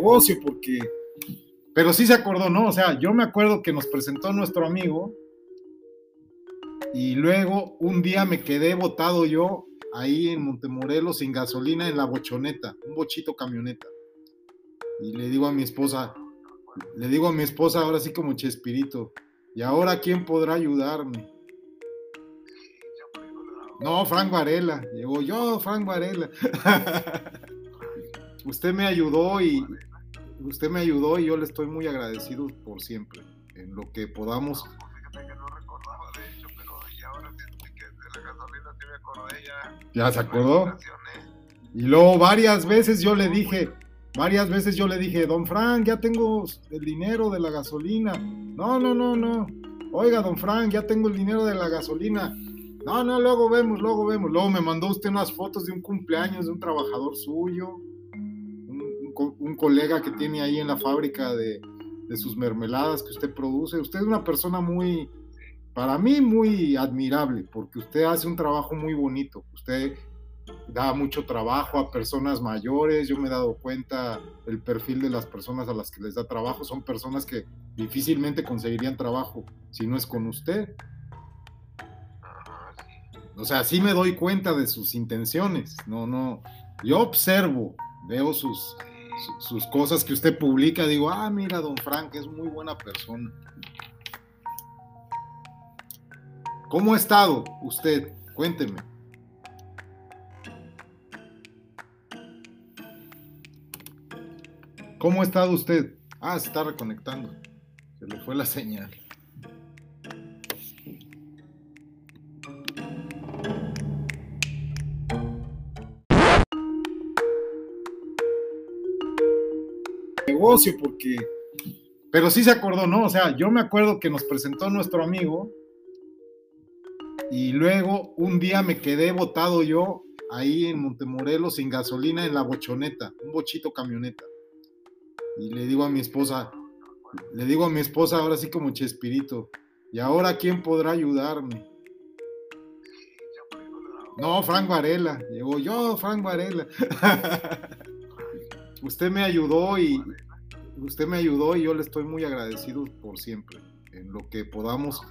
negocio porque... Pero sí se acordó, ¿no? O sea, yo me acuerdo que nos presentó nuestro amigo y luego un día me quedé botado yo ahí en Montemorelos sin gasolina en la bochoneta, un bochito camioneta. Y le digo a mi esposa, le digo a mi esposa ahora sí como Chespirito, ¿y ahora quién podrá ayudarme? No, Frank Varela. Llegó yo, Frank Varela. usted me ayudó y usted me ayudó y yo le estoy muy agradecido por siempre en lo que podamos. ya. se acordó. Y luego varias veces yo le dije, varias veces yo le dije, don Frank, ya tengo el dinero de la gasolina. No, no, no, no. Oiga, don Frank, ya tengo el dinero de la gasolina. No, no, luego vemos, luego vemos. Luego me mandó usted unas fotos de un cumpleaños de un trabajador suyo, un, colega que tiene ahí en la fábrica de, de, sus mermeladas que usted produce. Usted es una persona muy, para mí, muy admirable, porque usted hace un trabajo muy bonito. Usted da mucho trabajo a personas mayores. Yo me he dado cuenta el perfil de las personas a las que les da trabajo. Son personas que difícilmente conseguirían trabajo si no es con usted. O sea, sí me doy cuenta de sus intenciones. No, no. Yo observo, veo sus, sus cosas que usted publica. Digo, ah, mira, don Frank es muy buena persona. ¿Cómo ha estado usted? Cuénteme. ¿Cómo ha estado usted? Ah, se está reconectando. Se le fue la señal. Negocio porque... Pero sí se acordó, ¿no? O sea, yo me acuerdo que nos presentó nuestro amigo y luego un día me quedé botado yo ahí en Montemorelos sin gasolina en la bochoneta, un bochito camioneta. Y le digo a mi esposa, le digo a mi esposa ahora sí como Chespirito, ¿y ahora quién podrá ayudarme? No, Frank Varela. Llegó yo, Frank Varela. Usted me ayudó y, usted me ayudó y yo le estoy muy agradecido por siempre, en lo que podamos.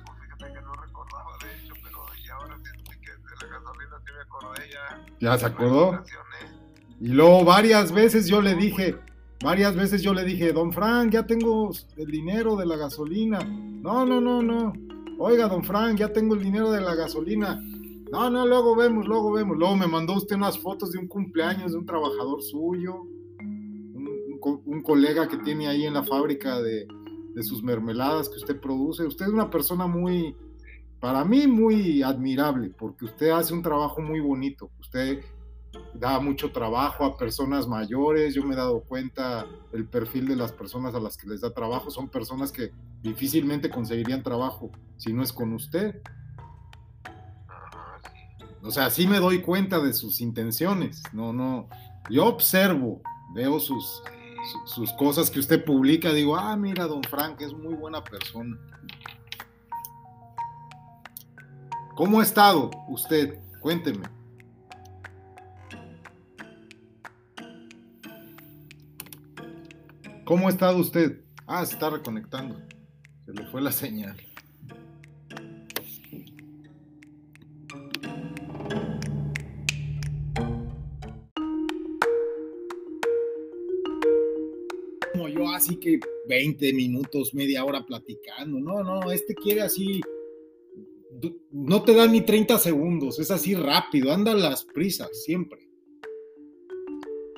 ya. se acordó. Y luego varias veces yo le dije, varias veces yo le dije, don Frank, ya tengo el dinero de la gasolina. No, no, no, no. Oiga, don Frank, ya tengo el dinero de la gasolina. No, no, luego vemos, luego vemos. Luego me mandó usted unas fotos de un cumpleaños de un trabajador suyo un colega que tiene ahí en la fábrica de, sus mermeladas que usted produce. Usted es una persona muy, para mí, muy admirable, porque usted hace un trabajo muy bonito. Usted da mucho trabajo a personas mayores. Yo me he dado cuenta el perfil de las personas a las que les da trabajo. Son personas que difícilmente conseguirían trabajo si no es con usted. O sea, sí me doy cuenta de sus intenciones. No, no. Yo observo, veo sus, sus cosas que usted publica, digo, ah, mira, don Frank es muy buena persona. ¿Cómo ha estado usted? Cuénteme. ¿Cómo ha estado usted? Ah, se está reconectando. Se le fue la señal. Así que 20 minutos, media hora platicando. No, no, este quiere así, no te da ni 30 segundos, es así rápido, anda las prisas siempre.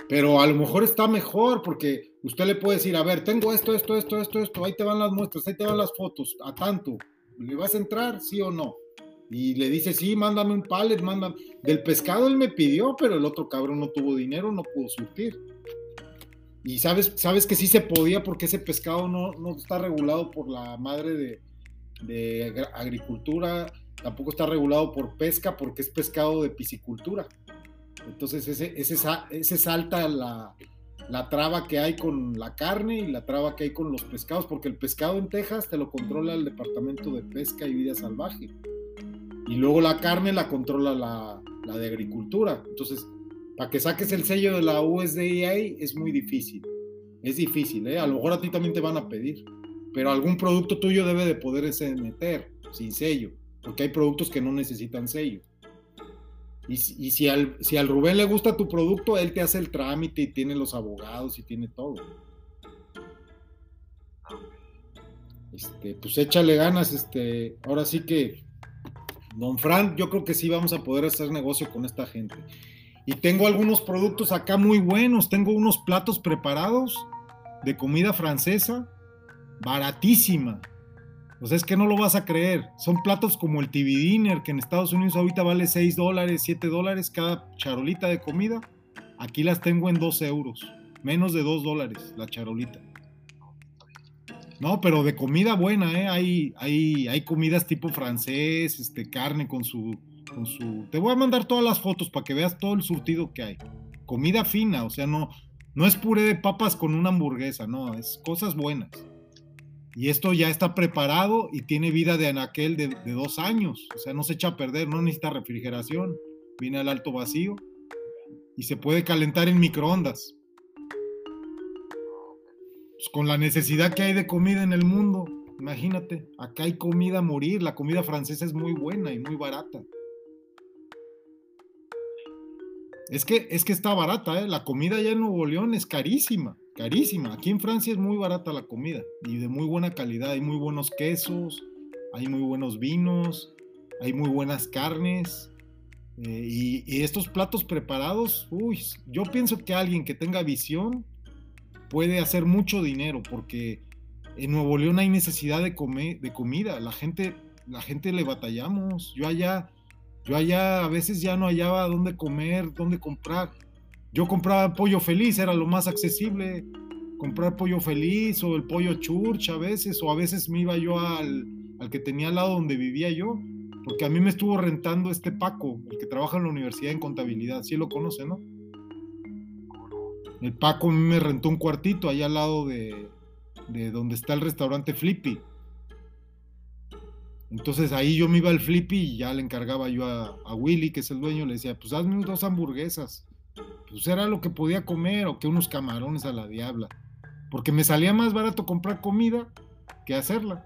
Pero a lo mejor está mejor porque usted le puede decir, a ver, tengo esto, esto, esto, esto, esto, ahí te van las muestras, ahí te van las fotos, a tanto. ¿Le vas a entrar, sí o no? Y le dice, sí, mándame un pallet, mándame. Del pescado él me pidió, pero el otro cabrón no tuvo dinero, no pudo surtir. Y sabes, sabes que sí se podía porque ese pescado no, está regulado por la madre de, agricultura, tampoco está regulado por pesca porque es pescado de piscicultura. Entonces ese, ese, ese salta la, la traba que hay con la carne y la traba que hay con los pescados, porque el pescado en Texas te lo controla el Departamento de Pesca y Vida Salvaje. Y luego la carne la controla la, la de agricultura. Entonces, para que saques el sello de la USDA es muy difícil. Es difícil, ¿eh? A lo mejor a ti también te van a pedir, pero algún producto tuyo debe de poderse meter sin sello, porque hay productos que no necesitan sello. Y, si, al, si al Rubén le gusta tu producto, él te hace el trámite y tiene los abogados y tiene todo. Este, pues échale ganas, este, ahora sí que, don Fran, yo creo que sí vamos a poder hacer negocio con esta gente. Y tengo algunos productos acá muy buenos, tengo unos platos preparados de comida francesa, baratísima. O sea, es que no lo vas a creer. Son platos como el TV Dinner, que en Estados Unidos ahorita vale 6 dólares, 7 dólares cada charolita de comida. Aquí las tengo en 2 euros. Menos de 2 dólares la charolita. No, pero de comida buena, ¿eh? Hay, hay, hay comidas tipo francés, este, carne con su, su... Te voy a mandar todas las fotos para que veas todo el surtido que hay. Comida fina, o sea, no, no es puré de papas con una hamburguesa, no, es cosas buenas. Y esto ya está preparado y tiene vida de anaquel de, de dos años, o sea, no se echa a perder, no necesita refrigeración, viene al alto vacío y se puede calentar en microondas. Pues, con la necesidad que hay de comida en el mundo, imagínate, acá hay comida a morir, la comida francesa es muy buena y muy barata. Es que, es que está barata, ¿eh? la comida allá en Nuevo León es carísima, carísima. Aquí en Francia es muy barata la comida y de muy buena calidad. Hay muy buenos quesos, hay muy buenos vinos, hay muy buenas carnes. Eh, y, y, estos platos preparados, uy, yo pienso que alguien que tenga visión puede hacer mucho dinero porque en Nuevo León hay necesidad de, comer, de comida, la gente, la gente le batallamos, yo allá, yo allá a veces ya no hallaba dónde comer, dónde comprar. Yo compraba pollo feliz, era lo más accesible, comprar pollo feliz o el pollo church a veces, o a veces me iba yo al, al que tenía al lado donde vivía yo, porque a mí me estuvo rentando este Paco, el que trabaja en la universidad en contabilidad, sí lo conoce, ¿no? El Paco me rentó un cuartito allá al lado de, donde está el restaurante Flippy. Entonces ahí yo me iba al Flippy y ya le encargaba yo a, Willy, que es el dueño, le decía, pues hazme dos hamburguesas. Pues era lo que podía comer o que unos camarones a la diabla. Porque me salía más barato comprar comida que hacerla.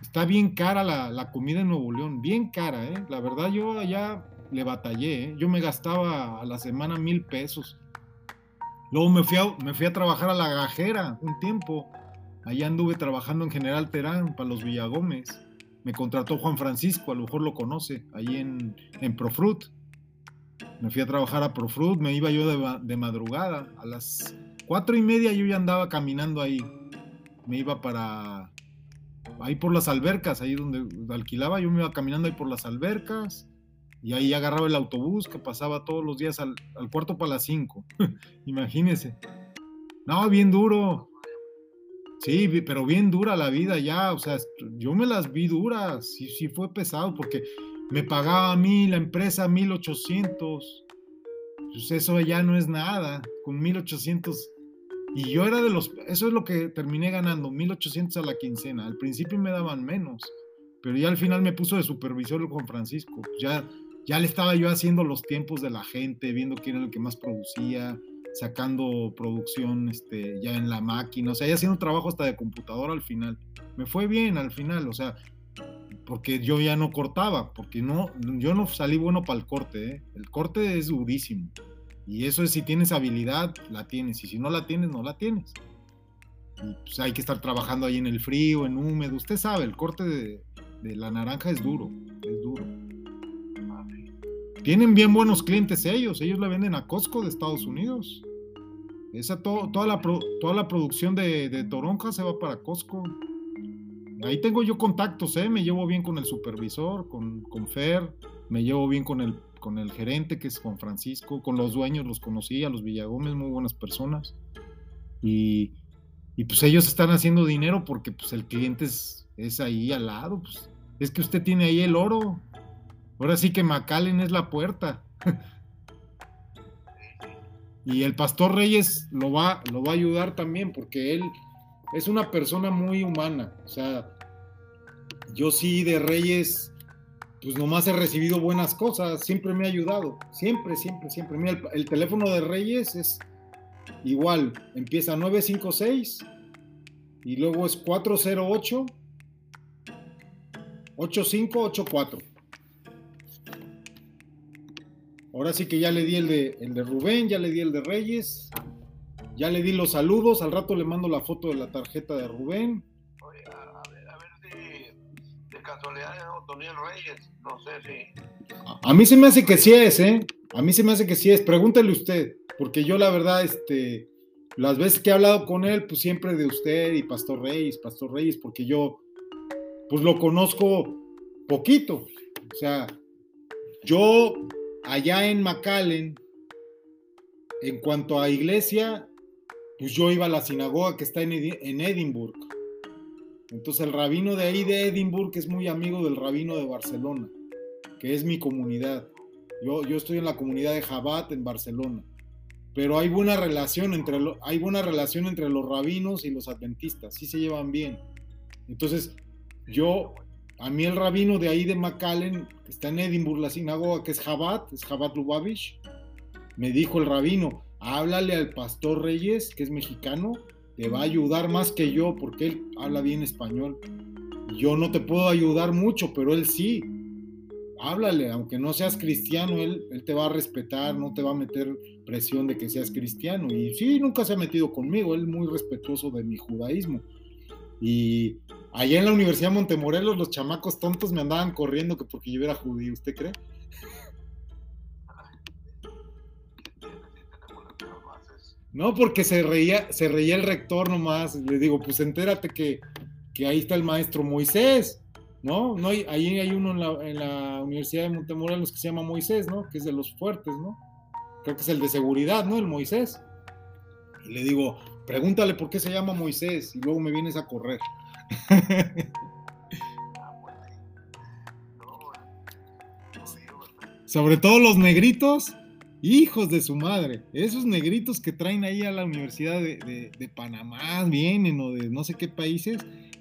Está bien cara la, la comida en Nuevo León, bien cara, ¿eh? La verdad yo allá le batallé, ¿eh? yo me gastaba a la semana mil pesos. Luego me fui, a, me fui a trabajar a la gajera un tiempo. Allá anduve trabajando en General Terán para los Villagómez. Me contrató Juan Francisco, a lo mejor lo conoce, ahí en, en Profrut. Me fui a trabajar a Profrut, me iba yo de, de madrugada. A las cuatro y media yo ya andaba caminando ahí. Me iba para, ahí por las albercas, ahí donde alquilaba, yo me iba caminando ahí por las albercas y ahí agarraba el autobús que pasaba todos los días al, cuarto para las cinco. Imagínese. No, bien duro. Sí, pero bien dura la vida ya. O sea, yo me las vi duras. Sí, sí fue pesado porque me pagaba a mí la empresa 1800. Pues eso ya no es nada. Con 1800. Y yo era de los. Eso es lo que terminé ganando. 1800 a la quincena. Al principio me daban menos. Pero ya al final me puso de supervisor Juan Francisco. Ya ya le estaba yo haciendo los tiempos de la gente, viendo quién era el que más producía, sacando producción este, ya en la máquina, o sea, ya haciendo trabajo hasta de computadora al final. Me fue bien al final, o sea, porque yo ya no cortaba, porque no, yo no salí bueno para el corte, ¿eh? el corte es durísimo. Y eso es si tienes habilidad, la tienes, y si no la tienes, no la tienes. Y pues hay que estar trabajando ahí en el frío, en húmedo, usted sabe, el corte de, de la naranja es duro, es duro. Tienen bien buenos clientes ellos, ellos le venden a Costco de Estados Unidos. Esa toda, la toda la producción de, toronja se va para Costco. Ahí tengo yo contactos, ¿eh? me llevo bien con el supervisor, con, con Fer, me llevo bien con el, con el gerente que es Juan Francisco, con los dueños los conocí, a los Villagómez, muy buenas personas. Y, pues ellos están haciendo dinero porque pues el cliente es, es ahí al lado, pues es que usted tiene ahí el oro, Ahora sí que McAllen es la puerta. y el pastor Reyes lo va, lo va a ayudar también porque él es una persona muy humana. O sea, yo sí de Reyes, pues nomás he recibido buenas cosas, siempre me ha ayudado, siempre, siempre, siempre. Mira, el, teléfono de Reyes es igual, empieza 956 y luego es 408 8584. Ahora sí que ya le di el de, el de Rubén, ya le di el de Reyes, ya le di los saludos, al rato le mando la foto de la tarjeta de Rubén. Oye, a, ver, a ver si de casualidad es Otoniel Reyes, no sé si. A, a, mí se me hace que sí es, ¿eh? A mí se me hace que sí es. Pregúntele usted, porque yo la verdad, este, las veces que he hablado con él, pues siempre de usted y Pastor Reyes, Pastor Reyes, porque yo, pues lo conozco poquito. O sea, yo allá en McAllen, en cuanto a iglesia, pues yo iba a la sinagoga que está en, en Edimburgo. Entonces el rabino de ahí de Edimburgo es muy amigo del rabino de Barcelona, que es mi comunidad. Yo, yo estoy en la comunidad de Jabat en Barcelona. Pero hay buena relación entre hay buena relación entre los rabinos y los adventistas, sí se llevan bien. Entonces, yo a mí el rabino de ahí de McAllen, está en Edimburgo, la sinagoga, que es Jabat, es Jabat Lubavitch, me dijo el rabino, háblale al pastor Reyes, que es mexicano, te va a ayudar más que yo, porque él habla bien español. Yo no te puedo ayudar mucho, pero él sí. Háblale, aunque no seas cristiano, él, él te va a respetar, no te va a meter presión de que seas cristiano. Y sí, nunca se ha metido conmigo, él es muy respetuoso de mi judaísmo. Y Allá en la Universidad de Montemorelos los chamacos tontos me andaban corriendo que porque yo era judío, ¿usted cree? No, porque se reía, se reía el rector nomás. Le digo, pues entérate que, que ahí está el maestro Moisés, ¿no? no ahí hay uno en la, en la, Universidad de Montemorelos que se llama Moisés, ¿no? Que es de los fuertes, ¿no? Creo que es el de seguridad, ¿no? El Moisés. Y le digo, pregúntale por qué se llama Moisés y luego me vienes a correr. Sobre todo los negritos, hijos de su madre. Esos negritos que traen ahí a la Universidad de, Panamá, vienen o de no sé qué países.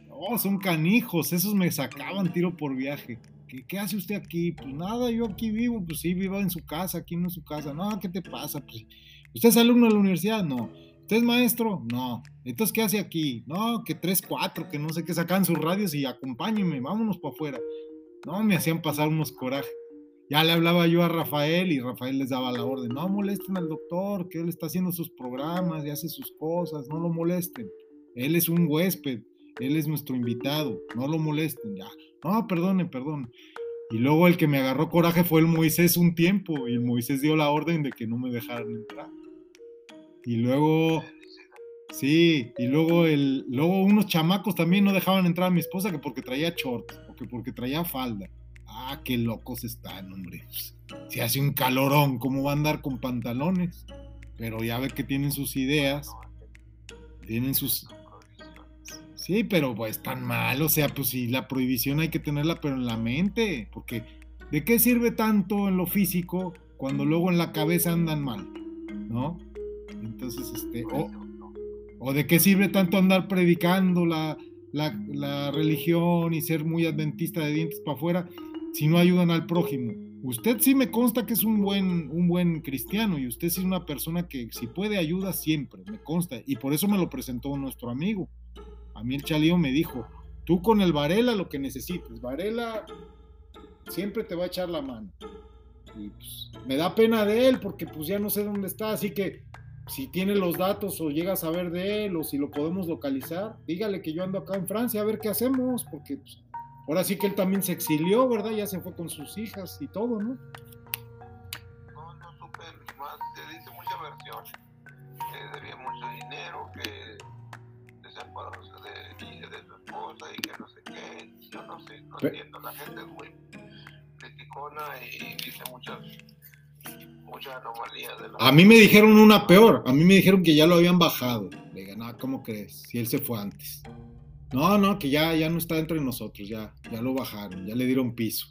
Oh, son canijos, esos me sacaban tiro por viaje. ¿Qué, hace usted aquí? Pues nada, yo aquí vivo, pues sí, vivo en su casa, aquí no en su casa. No, ¿qué te pasa? Pues, ¿Usted es alumno de la universidad? No. ¿Usted es maestro? No. Entonces, ¿qué hace aquí? No, que tres, cuatro, que no sé qué, sacan sus radios y acompáñenme, vámonos para afuera. No, me hacían pasar unos corajes. Ya le hablaba yo a Rafael y Rafael les daba la orden, no molesten al doctor, que él está haciendo sus programas y hace sus cosas, no lo molesten. Él es un huésped, él es nuestro invitado, no lo molesten, ya. No, perdone, perdón. Y luego el que me agarró coraje fue el Moisés un tiempo y el Moisés dio la orden de que no me dejaran entrar. Y luego, sí, y luego, el, luego unos chamacos también no dejaban entrar a mi esposa que porque traía short o que porque traía falda. Ah, qué locos están, hombre. Si hace un calorón, ¿cómo va a andar con pantalones? Pero ya ve que tienen sus ideas, tienen sus... Sí, pero pues tan mal, o sea, pues si la prohibición hay que tenerla pero en la mente, porque ¿de qué sirve tanto en lo físico cuando luego en la cabeza andan mal? ¿No? Entonces, este, o, de qué sirve tanto andar predicando la, la, religión y ser muy adventista de dientes para afuera si no ayudan al prójimo. Usted sí me consta que es un buen, un buen cristiano y usted sí es una persona que si puede ayuda siempre, me consta. Y por eso me lo presentó nuestro amigo. A mí el chalío me dijo, tú con el Varela lo que necesites. Varela siempre te va a echar la mano. Y pues, me da pena de él porque pues ya no sé dónde está, así que si tiene los datos o llega a saber de él o si lo podemos localizar, dígale que yo ando acá en Francia a ver qué hacemos, porque pues, ahora sí que él también se exilió, ¿verdad? Ya se fue con sus hijas y todo, ¿no? No, no supe más, se dice mucha versión, que debía mucho dinero, que se separó de, de su esposa y que no sé qué, yo no sé, no entiendo, la gente es muy criticona y dice muchas a mí me dijeron una peor. A mí me dijeron que ya lo habían bajado. Le dije, no, ¿cómo crees? Si él se fue antes. No, no, que ya, ya no está entre nosotros. Ya, ya lo bajaron. Ya le dieron piso.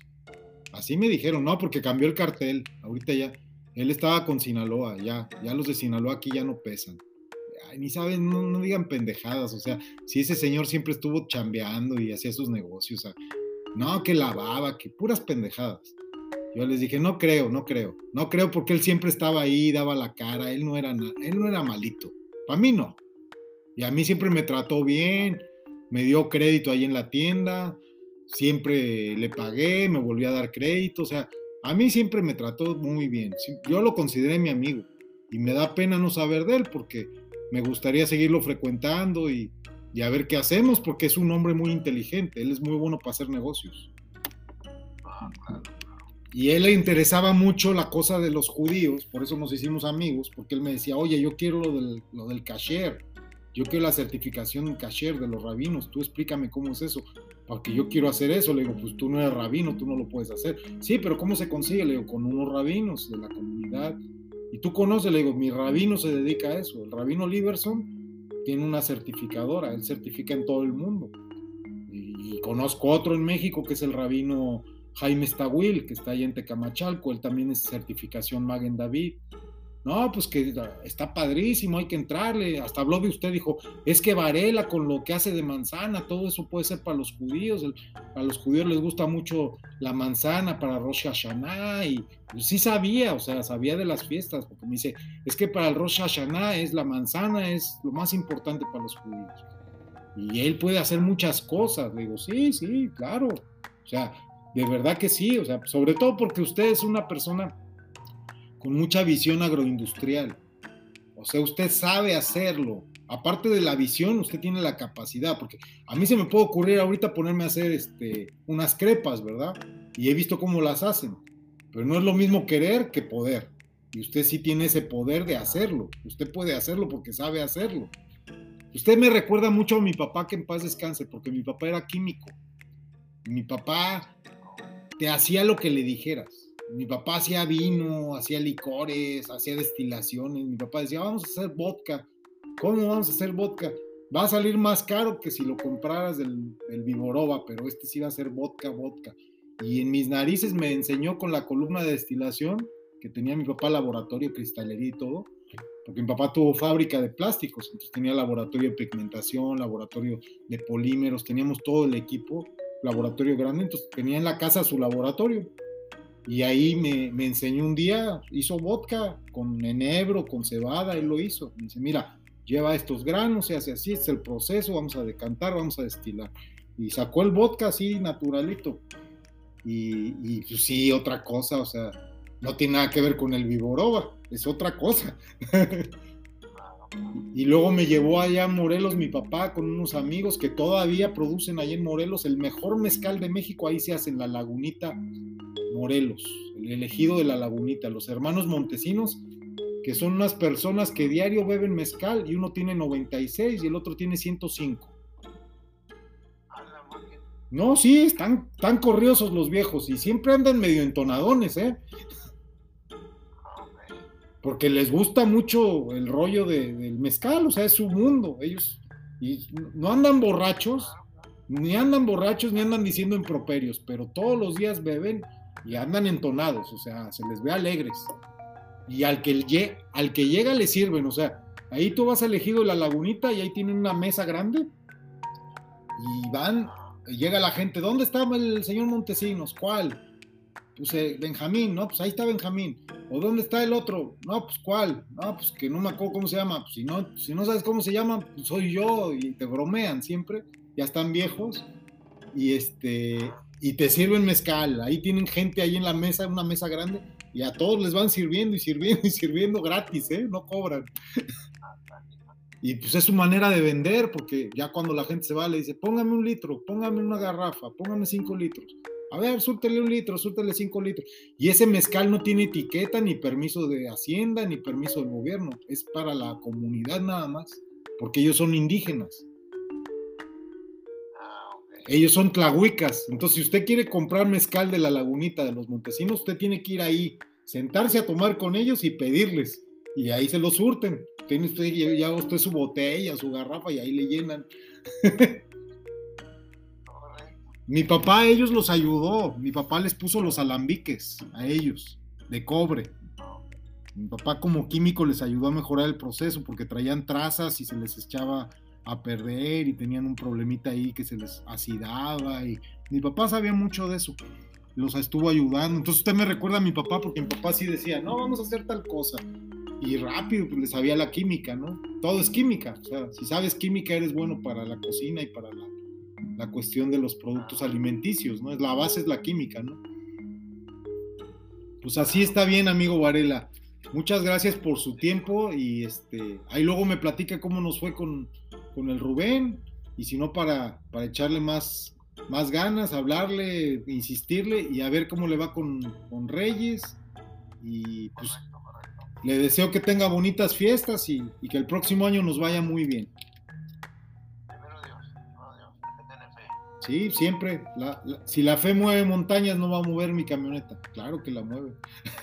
Así me dijeron, no, porque cambió el cartel. Ahorita ya. Él estaba con Sinaloa. Ya, ya los de Sinaloa aquí ya no pesan. ni saben, no, digan pendejadas. O sea, si ese señor siempre estuvo chambeando y hacía sus negocios. no, que lavaba, que puras pendejadas. Yo les dije, no creo, no creo. No creo porque él siempre estaba ahí, daba la cara, él no era, él no era malito. Para mí no. Y a mí siempre me trató bien, me dio crédito ahí en la tienda, siempre le pagué, me volvió a dar crédito, o sea, a mí siempre me trató muy bien. Yo lo consideré mi amigo y me da pena no saber de él porque me gustaría seguirlo frecuentando y, y a ver qué hacemos porque es un hombre muy inteligente, él es muy bueno para hacer negocios. Y él le interesaba mucho la cosa de los judíos, por eso nos hicimos amigos, porque él me decía, oye, yo quiero lo del, lo del yo quiero la certificación kasher de los rabinos, tú explícame cómo es eso, porque yo quiero hacer eso. Le digo, pues tú no eres rabino, tú no lo puedes hacer. Sí, pero ¿cómo se consigue? Le digo, con unos rabinos de la comunidad. Y tú conoces, le digo, mi rabino se dedica a eso. El rabino Liberson tiene una certificadora, él certifica en todo el mundo. Y, conozco otro en México que es el rabino Jaime Stawil, que está ahí en Tecamachalco, él también es certificación Magen David. No, pues que está padrísimo, hay que entrarle. Hasta habló de usted, dijo, es que Varela con lo que hace de manzana, todo eso puede ser para los judíos. a los judíos les gusta mucho la manzana para Rosh Hashanah. Y pues, sí sabía, o sea, sabía de las fiestas, porque me dice, es que para el Rosh Hashanah es la manzana, es lo más importante para los judíos. Y él puede hacer muchas cosas. Le digo, sí, sí, claro. O sea, de verdad que sí, o sea, sobre todo porque usted es una persona con mucha visión agroindustrial. O sea, usted sabe hacerlo. Aparte de la visión, usted tiene la capacidad, porque a mí se me puede ocurrir ahorita ponerme a hacer este, unas crepas, ¿verdad? Y he visto cómo las hacen. Pero no es lo mismo querer que poder. Y usted sí tiene ese poder de hacerlo. Usted puede hacerlo porque sabe hacerlo. Usted me recuerda mucho a mi papá que en paz descanse, porque mi papá era químico. Mi papá te hacía lo que le dijeras mi papá hacía vino, hacía licores, hacía destilaciones. Mi papá decía, vamos a hacer vodka. ¿Cómo vamos a hacer vodka? Va a salir más caro que si lo compraras del, del Vivoroba, pero este sí va a ser vodka, vodka. Y en mis narices me enseñó con la columna de destilación, que tenía mi papá laboratorio, cristalería y todo, porque mi papá tuvo fábrica de plásticos, entonces tenía laboratorio de pigmentación, laboratorio de polímeros, teníamos todo el equipo, laboratorio grande, entonces tenía en la casa su laboratorio y ahí me, me, enseñó un día, hizo vodka con enebro, con cebada, él lo hizo. Me dice, mira, lleva estos granos, se hace así, es el proceso, vamos a decantar, vamos a destilar. Y sacó el vodka así, naturalito. Y, y pues sí, otra cosa, o sea, no tiene nada que ver con el Vivoroba, es otra cosa. y luego me llevó allá a Morelos mi papá con unos amigos que todavía producen allá en Morelos el mejor mezcal de México, ahí se hace en la lagunita Morelos, el elegido de la lagunita, los hermanos Montesinos, que son unas personas que diario beben mezcal y uno tiene 96 y el otro tiene 105. No, sí, están tan corriosos los viejos y siempre andan medio entonadones, ¿eh? Porque les gusta mucho el rollo del mezcal, o sea, es su mundo. Ellos y no andan borrachos, ni andan borrachos, ni andan diciendo improperios, pero todos los días beben y andan entonados, o sea, se les ve alegres. Y al que, al que llega le sirven, o sea, ahí tú vas elegido la lagunita y ahí tienen una mesa grande y van, llega la gente, ¿dónde está el señor Montesinos? ¿Cuál? Pues eh, Benjamín, ¿no? Pues ahí está Benjamín. ¿O dónde está el otro? No, pues ¿cuál? No, pues que no me acuerdo cómo se llama. Pues si no, si no sabes cómo se llama, pues soy yo y te bromean siempre. Ya están viejos. Y este, y te sirven mezcal. Ahí tienen gente ahí en la mesa, una mesa grande, y a todos les van sirviendo y sirviendo y sirviendo gratis, ¿eh? No cobran. y pues es su manera de vender, porque ya cuando la gente se va le dice, póngame un litro, póngame una garrafa, póngame cinco litros. A ver, súrtele un litro, súrtele cinco litros. Y ese mezcal no tiene etiqueta, ni permiso de Hacienda, ni permiso del gobierno. Es para la comunidad nada más, porque ellos son indígenas. Ellos son tlahuicas. Entonces, si usted quiere comprar mezcal de la lagunita de los Montesinos, usted tiene que ir ahí, sentarse a tomar con ellos y pedirles. Y ahí se lo surten. Tiene usted ya usted su botella, su garrafa y ahí le llenan. Mi papá a ellos los ayudó. Mi papá les puso los alambiques a ellos de cobre. Mi papá como químico les ayudó a mejorar el proceso porque traían trazas y se les echaba a perder y tenían un problemita ahí que se les acidaba y mi papá sabía mucho de eso. los estuvo ayudando. Entonces usted me recuerda a mi papá, porque mi papá sí decía, no, vamos a hacer tal cosa. Y rápido, pues le sabía la química, ¿no? Todo es química. O sea, si sabes química, eres bueno para la cocina y para la, la cuestión de los productos alimenticios, ¿no? La base es la química, ¿no? Pues así está bien, amigo Varela. Muchas gracias por su tiempo y este, ahí luego me platica cómo nos fue con, con el Rubén y si no para, para echarle más, más ganas, hablarle, insistirle y a ver cómo le va con, con Reyes. Y pues le deseo que tenga bonitas fiestas y, y, que el próximo año nos vaya muy bien. Sí, siempre. La, la, si la fe mueve montañas, no va a mover mi camioneta. Claro que la mueve.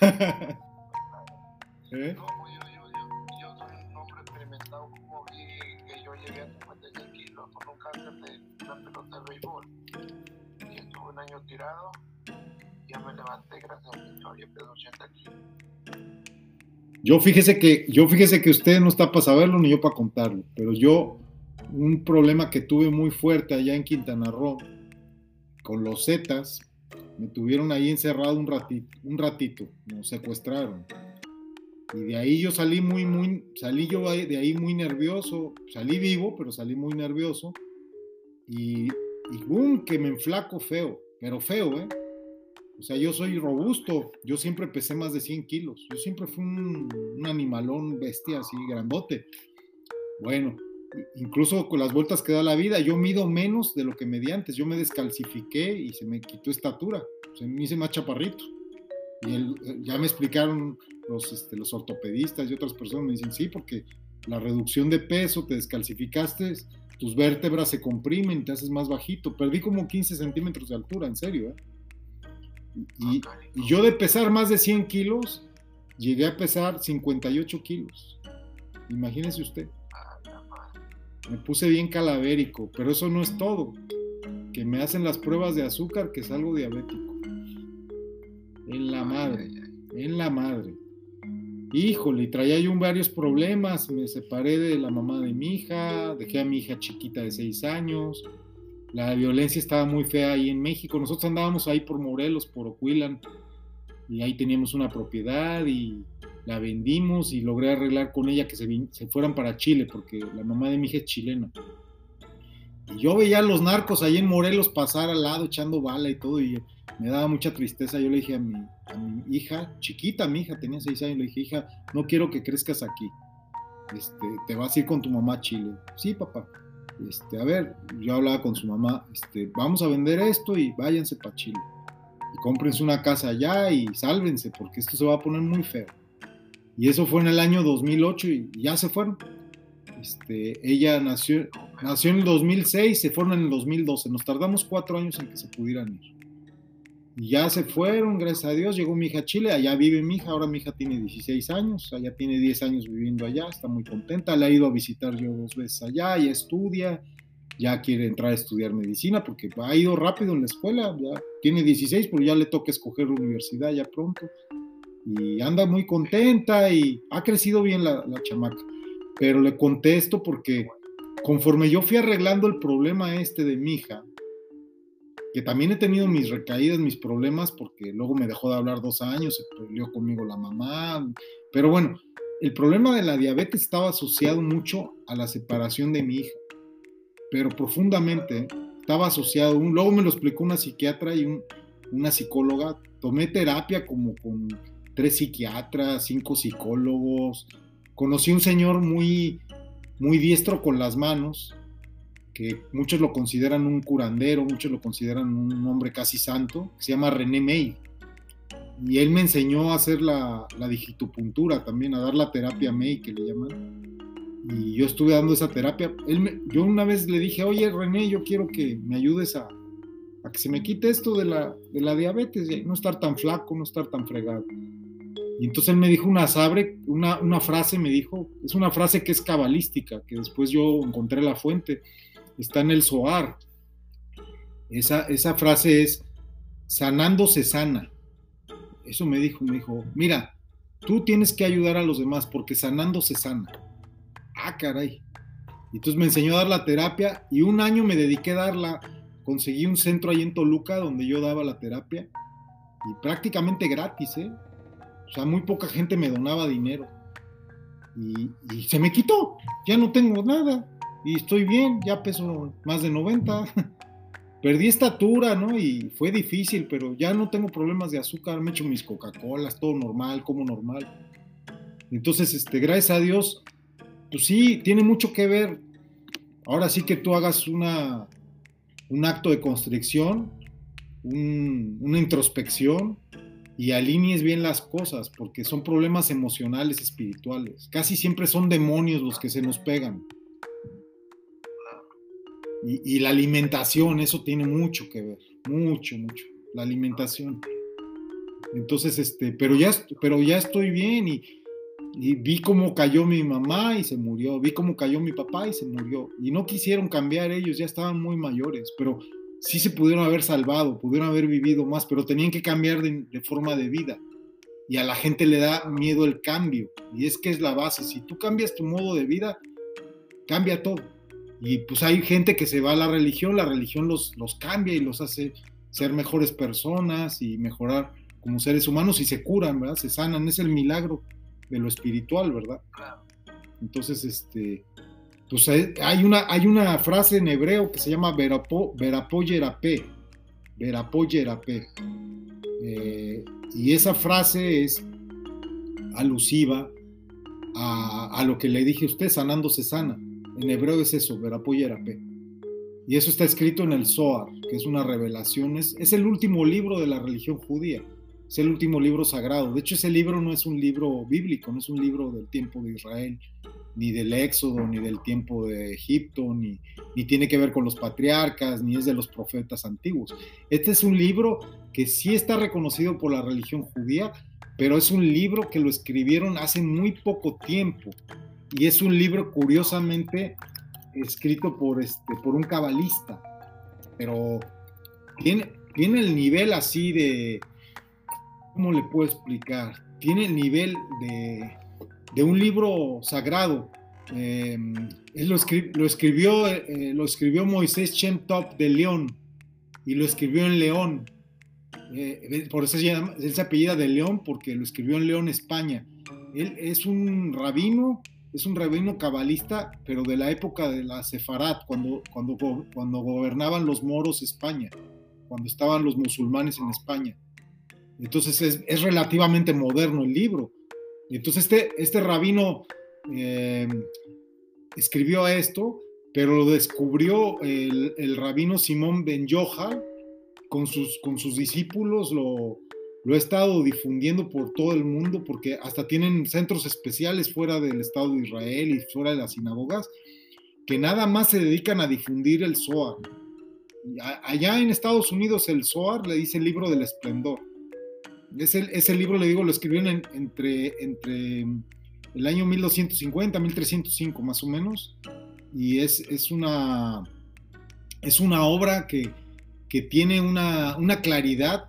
¿Eh? No, yo, yo, yo, yo, soy un hombre experimentado como vi que yo llegué a 56 kilos con un cáncer de una pelota de béisbol. Y estuve un año tirado. Ya me levanté gracias a mi historia de 80 kilos. Yo fíjese que, yo fíjese que usted no está para saberlo ni yo para contarlo, pero yo un problema que tuve muy fuerte allá en Quintana Roo con los Zetas, me tuvieron ahí encerrado un ratito, un ratito, me secuestraron. Y de ahí yo salí muy, muy, salí yo de ahí muy nervioso, salí vivo, pero salí muy nervioso. Y, y que me enflaco feo, pero feo, ¿eh? O sea, yo soy robusto, yo siempre pesé más de 100 kilos, yo siempre fui un, un animalón bestia así, grandote. Bueno, incluso con las vueltas que da la vida, yo mido menos de lo que medí antes. Yo me descalcifiqué y se me quitó estatura. Se me hice más chaparrito. Y el, ya me explicaron los, este, los ortopedistas y otras personas, me dicen, sí, porque la reducción de peso, te descalcificaste, tus vértebras se comprimen, te haces más bajito. Perdí como 15 centímetros de altura, en serio. ¿eh? Y, y yo de pesar más de 100 kilos, llegué a pesar 58 kilos. Imagínese usted me puse bien calavérico, pero eso no es todo. Que me hacen las pruebas de azúcar que salgo diabético. En la madre, en la madre. Híjole, traía yo varios problemas. Me separé de la mamá de mi hija, dejé a mi hija chiquita de seis años. La violencia estaba muy fea ahí en México. Nosotros andábamos ahí por Morelos, por Oquilan, y ahí teníamos una propiedad y la vendimos y logré arreglar con ella que se, se, fueran para Chile, porque la mamá de mi hija es chilena. Y yo veía a los narcos ahí en Morelos pasar al lado echando bala y todo, y me daba mucha tristeza. Yo le dije a mi, a mi hija, chiquita mi hija, tenía seis años, le dije, hija, no quiero que crezcas aquí. Este, te vas a ir con tu mamá a Chile. Sí, papá. Este, a ver, yo hablaba con su mamá, este, vamos a vender esto y váyanse para Chile. Y cómprense una casa allá y sálvense, porque esto se va a poner muy feo. Y eso fue en el año 2008 y ya se fueron. Este, ella nació, nació en el 2006, se fueron en el 2012. Nos tardamos cuatro años en que se pudieran ir. Y ya se fueron, gracias a Dios. Llegó mi hija a Chile, allá vive mi hija. Ahora mi hija tiene 16 años, allá tiene 10 años viviendo allá, está muy contenta. La he ido a visitar yo dos veces allá, y estudia, ya quiere entrar a estudiar medicina porque ha ido rápido en la escuela. Ya tiene 16, pero ya le toca escoger la universidad ya pronto y anda muy contenta y ha crecido bien la, la chamaca. Pero le contesto porque conforme yo fui arreglando el problema este de mi hija, que también he tenido mis recaídas, mis problemas, porque luego me dejó de hablar dos años, se peleó conmigo la mamá, pero bueno, el problema de la diabetes estaba asociado mucho a la separación de mi hija, pero profundamente estaba asociado, luego me lo explicó una psiquiatra y un, una psicóloga, tomé terapia como con tres psiquiatras, cinco psicólogos. Conocí un señor muy, muy diestro con las manos, que muchos lo consideran un curandero, muchos lo consideran un hombre casi santo, que se llama René May. Y él me enseñó a hacer la, la digitopuntura también, a dar la terapia May, que le llaman. Y yo estuve dando esa terapia. Él me, yo una vez le dije, oye René, yo quiero que me ayudes a, a que se me quite esto de la, de la diabetes, no estar tan flaco, no estar tan fregado. Y entonces él me dijo una sabre, una, una frase, me dijo, es una frase que es cabalística, que después yo encontré la fuente, está en el Zohar. Esa, esa frase es, sanando se sana. Eso me dijo, me dijo, mira, tú tienes que ayudar a los demás porque sanando se sana. Ah, caray. Y entonces me enseñó a dar la terapia y un año me dediqué a darla. Conseguí un centro ahí en Toluca donde yo daba la terapia y prácticamente gratis, ¿eh? O sea, muy poca gente me donaba dinero. Y, se me quitó, ya no tengo nada y estoy bien, ya peso más de 90. Perdí estatura, ¿no? Y fue difícil, pero ya no tengo problemas de azúcar, me echo mis Coca-Colas, todo normal, como normal. Entonces, este, gracias a Dios, pues sí, tiene mucho que ver. Ahora sí que tú hagas una, un acto de constricción, una introspección y alinees bien las cosas, porque son problemas emocionales, espirituales. Casi siempre son demonios los que se nos pegan. Y, la alimentación, eso tiene mucho que ver, mucho, mucho, la alimentación. Entonces, este, pero ya, pero ya estoy bien y, y vi cómo cayó mi mamá y se murió, vi cómo cayó mi papá y se murió. Y no quisieron cambiar ellos, ya estaban muy mayores, pero sí se pudieron haber salvado, pudieron haber vivido más, pero tenían que cambiar de, forma de vida. Y a la gente le da miedo el cambio. Y es que es la base. Si tú cambias tu modo de vida, cambia todo. Y pues hay gente que se va a la religión, la religión los, los cambia y los hace ser mejores personas y mejorar como seres humanos y se curan, ¿verdad? Se sanan, es el milagro de lo espiritual, ¿verdad? Entonces, este, pues hay una, hay una frase en hebreo que se llama verapo, verapoyerape, verapoyerape. Eh, y esa frase es alusiva a, lo que le dije a usted, sanando se sana. En hebreo es eso, Verapoyerape. Y eso está escrito en el Zohar, que es una revelación. Es el último libro de la religión judía. Es el último libro sagrado. De hecho, ese libro no es un libro bíblico, no es un libro del tiempo de Israel, ni del Éxodo, ni del tiempo de Egipto, ni, ni tiene que ver con los patriarcas, ni es de los profetas antiguos. Este es un libro que sí está reconocido por la religión judía, pero es un libro que lo escribieron hace muy poco tiempo y es un libro curiosamente escrito por, este, por un cabalista, pero tiene, tiene el nivel así de, ¿cómo le puedo explicar? Tiene el nivel de, de un libro sagrado. Em, lo, escribió, eh, lo escribió Moisés Top de León y lo escribió en León. Eh, por eso se, llama, él apellida de León porque lo escribió en León, España. Él es un rabino es un rabino cabalista, pero de la época de la Sefarat, cuando, cuando, cuando gobernaban los moros España, cuando estaban los musulmanes en España. Entonces es, relativamente moderno el libro. Entonces este, este rabino eh, escribió esto, pero lo descubrió el, el rabino Simón Ben Yoja con sus, con sus discípulos, lo, lo estado difundiendo por todo el mundo porque hasta tienen centros especiales fuera del Estado de Israel y fuera de las sinagogas que nada más se dedican a difundir el Zohar. Allá en Estados Unidos el Zohar le dice el libro del esplendor. Ese, ese libro, le digo, lo escribieron entre, entre el año 1250, 1305 más o menos. Y es, es, una, es una obra que, que tiene una, una claridad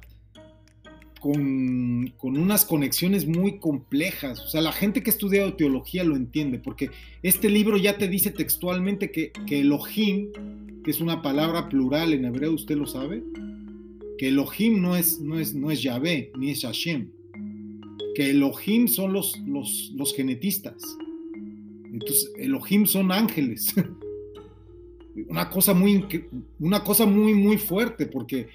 con, unas conexiones muy complejas. O sea, la gente que ha estudiado teología lo entiende, porque este libro ya te dice textualmente que, que Elohim, que es una palabra plural en hebreo, ¿usted lo sabe? Que Elohim no es, no es, no es Yahvé, ni es Hashem. Que Elohim son los, los, los genetistas. Entonces, Elohim son ángeles. una cosa muy, una cosa muy, muy fuerte, porque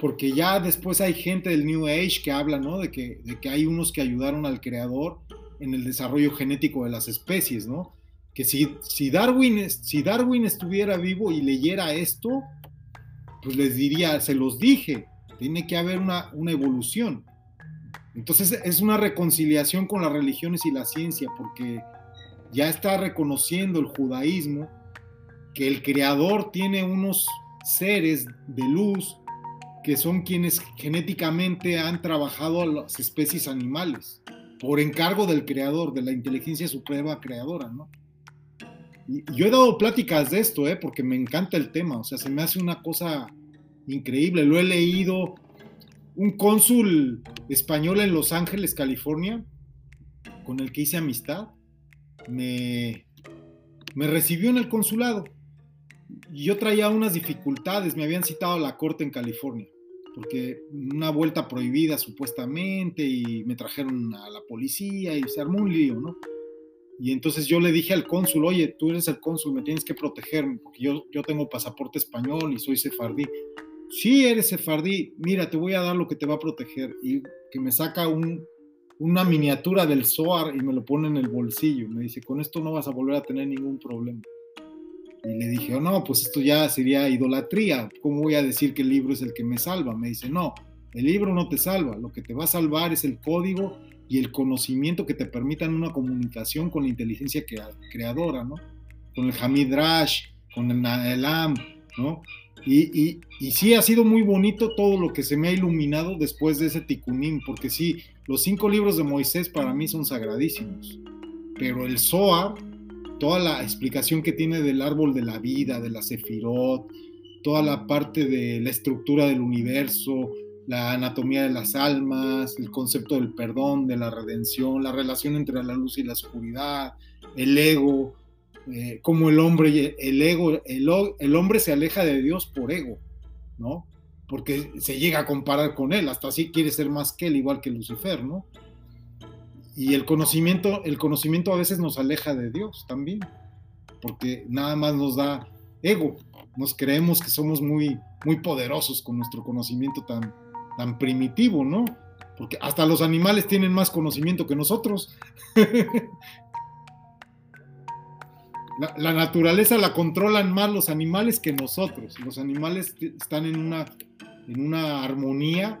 porque ya después hay gente del New Age que habla, ¿no? De que, de que hay unos que ayudaron al creador en el desarrollo genético de las especies, ¿no? Que si, si, Darwin, si Darwin estuviera vivo y leyera esto, pues les diría, se los dije, tiene que haber una, una evolución. Entonces es una reconciliación con las religiones y la ciencia, porque ya está reconociendo el judaísmo que el creador tiene unos seres de luz que son quienes genéticamente han trabajado a las especies animales, por encargo del creador, de la inteligencia suprema creadora, ¿no? Y yo he dado pláticas de esto, ¿eh? porque me encanta el tema, o sea, se me hace una cosa increíble, lo he leído. Un cónsul español en Los Ángeles, California, con el que hice amistad, me, me recibió en el consulado y yo traía unas dificultades, me habían citado a la corte en California porque una vuelta prohibida supuestamente y me trajeron a la policía y se armó un lío, ¿no? Y entonces yo le dije al cónsul, oye, tú eres el cónsul, me tienes que protegerme, porque yo, yo tengo pasaporte español y soy sefardí. Sí, eres sefardí, mira, te voy a dar lo que te va a proteger. Y que me saca un, una miniatura del SOAR y me lo pone en el bolsillo. Me dice, con esto no vas a volver a tener ningún problema. Y le dije, oh, no, pues esto ya sería idolatría. ¿Cómo voy a decir que el libro es el que me salva? Me dice, no, el libro no te salva. Lo que te va a salvar es el código y el conocimiento que te permitan una comunicación con la inteligencia creadora, ¿no? Con el Hamid Rash, con el Naelam, ¿no? Y, y, sí ha sido muy bonito todo lo que se me ha iluminado después de ese Tikunim, porque sí, los cinco libros de Moisés para mí son sagradísimos, pero el Zohar toda la explicación que tiene del árbol de la vida, de la Sefirot, toda la parte de la estructura del universo, la anatomía de las almas, el concepto del perdón, de la redención, la relación entre la luz y la oscuridad, el ego, eh, como el hombre, el ego, el, el hombre se aleja de Dios por ego, ¿no? Porque se llega a comparar con él, hasta así quiere ser más que él, igual que Lucifer, ¿no? Y el conocimiento, el conocimiento a veces nos aleja de Dios también, porque nada más nos da ego. Nos creemos que somos muy, muy poderosos con nuestro conocimiento tan, tan primitivo, ¿no? Porque hasta los animales tienen más conocimiento que nosotros. la, la, naturaleza la controlan más los animales que nosotros. Los animales están en una, en una armonía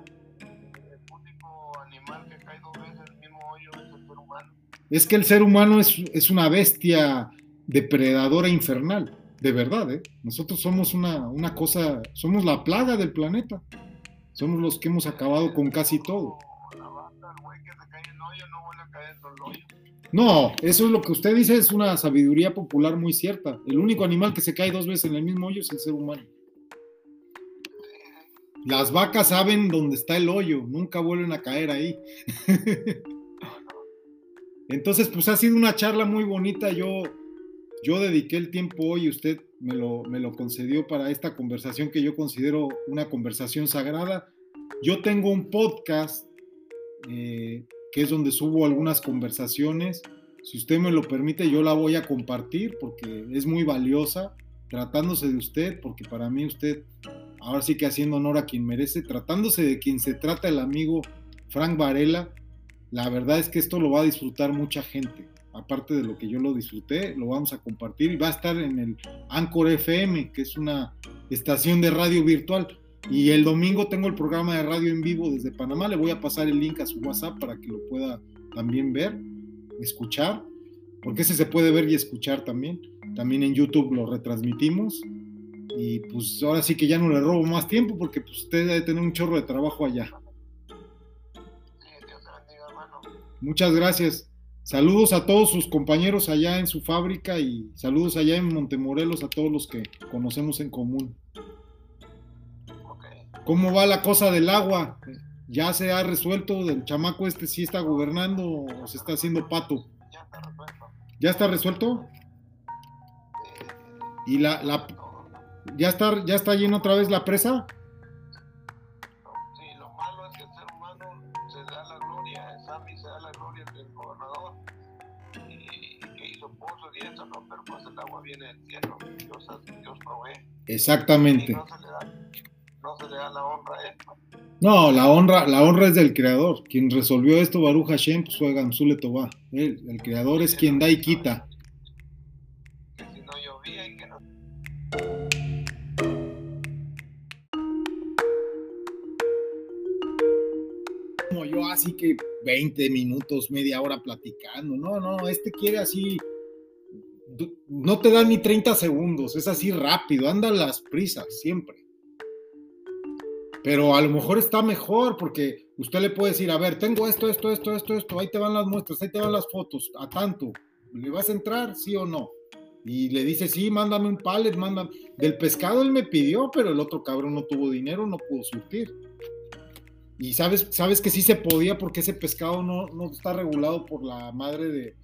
es que el ser humano es, una bestia depredadora infernal, de verdad, ¿eh? Nosotros somos una, una cosa, somos la plaga del planeta. Somos los que hemos acabado con casi todo. No, eso es lo que usted dice, es una sabiduría popular muy cierta. El único animal que se cae dos veces en el mismo hoyo es el ser humano. Las vacas saben dónde está el hoyo, nunca vuelven a caer ahí. Entonces, pues ha sido una charla muy bonita. Yo, yo dediqué el tiempo hoy usted me lo, me lo concedió para esta conversación que yo considero una conversación sagrada. Yo tengo un podcast eh, que es donde subo algunas conversaciones. Si usted me lo permite, yo la voy a compartir porque es muy valiosa, tratándose de usted, porque para mí usted, ahora sí que haciendo honor a quien merece, tratándose de quien se trata el amigo Frank Varela, la verdad es que esto lo va a disfrutar mucha gente. Aparte de lo que yo lo disfruté, lo vamos a compartir y va a estar en el Anchor FM, que es una estación de radio virtual. Y el domingo tengo el programa de radio en vivo desde Panamá. Le voy a pasar el link a su WhatsApp para que lo pueda también ver, escuchar, porque ese se puede ver y escuchar también. También en YouTube lo retransmitimos. Y pues ahora sí que ya no le robo más tiempo porque pues, usted debe tener un chorro de trabajo allá. Muchas gracias. Saludos a todos sus compañeros allá en su fábrica y saludos allá en Montemorelos a todos los que conocemos en común. ¿Cómo va la cosa del agua? ¿Ya se ha resuelto? ¿El chamaco este sí está gobernando o se está haciendo pato? Ya está resuelto. ¿Y la, la ya está ya está llena otra vez la presa? viene el cielo, Dios, Dios provee. Exactamente. No se, le da, no se le da la honra a. No, la honra, la honra es del creador. Quien resolvió esto, Baruch Hashem, pues fue Gamsule Tobá. El creador es quien da y quita. Como yo, así que 20 minutos, media hora platicando. No, no, este quiere así no te da ni 30 segundos, es así rápido, anda las prisas siempre. Pero a lo mejor está mejor porque usted le puede decir, a ver, tengo esto, esto, esto, esto, esto, ahí te van las muestras, ahí te van las fotos, a tanto, ¿le vas a entrar, sí o no? Y le dice, sí, mándame un pallet, mándame. Del pescado él me pidió, pero el otro cabrón no tuvo dinero, no pudo surtir. Y sabes, sabes que sí se podía porque ese pescado no, no está regulado por la madre de,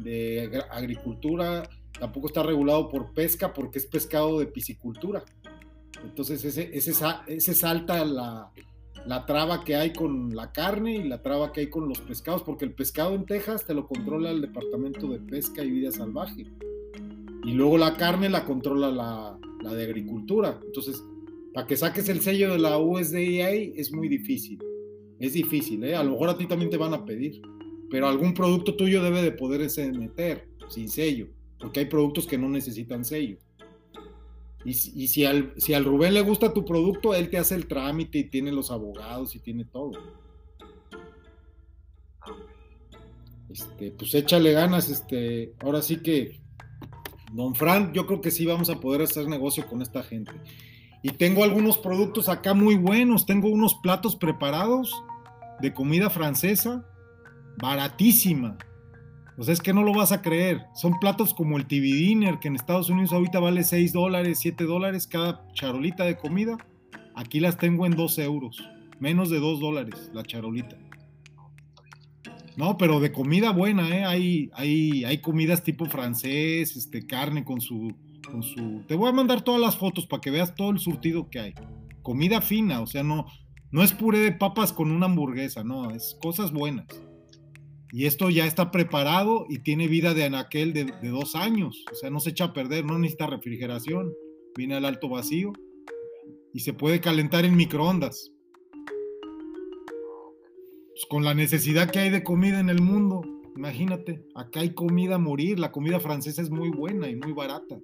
de agricultura, tampoco está regulado por pesca porque es pescado de piscicultura. Entonces ese, ese, ese salta la, traba que hay con la carne y la traba que hay con los pescados, porque el pescado en Texas te lo controla el Departamento de Pesca y Vida Salvaje. Y luego la carne la controla la, la de Agricultura. Entonces, para que saques el sello de la USDA es muy difícil. Es difícil, ¿eh? A lo mejor a ti también te van a pedir. Pero algún producto tuyo debe de poderse meter sin sello. Porque hay productos que no necesitan sello. Y, si, al, si al Rubén le gusta tu producto, él te hace el trámite y tiene los abogados y tiene todo. Este, pues échale ganas, este, ahora sí que, don Fran, yo creo que sí vamos a poder hacer negocio con esta gente. Y tengo algunos productos acá muy buenos, tengo unos platos preparados de comida francesa, baratísima, pues es que no lo vas a creer. Son platos como el TV Dinner, que en Estados Unidos ahorita vale 6 dólares, 7 dólares cada charolita de comida. Aquí las tengo en 2 euros. Menos de 2 dólares la charolita. No, pero de comida buena, ¿eh? Hay, hay, hay comidas tipo francés, este, carne con su, con su... Te voy a mandar todas las fotos para que veas todo el surtido que hay. Comida fina, o sea, no, no es puré de papas con una hamburguesa, no, es cosas buenas. Y esto ya está preparado y tiene vida de anaquel de, dos años. O sea, no se echa a perder, no necesita refrigeración. Viene al alto vacío y se puede calentar en microondas. Pues con la necesidad que hay de comida en el mundo, imagínate, acá hay comida a morir. La comida francesa es muy buena y muy barata.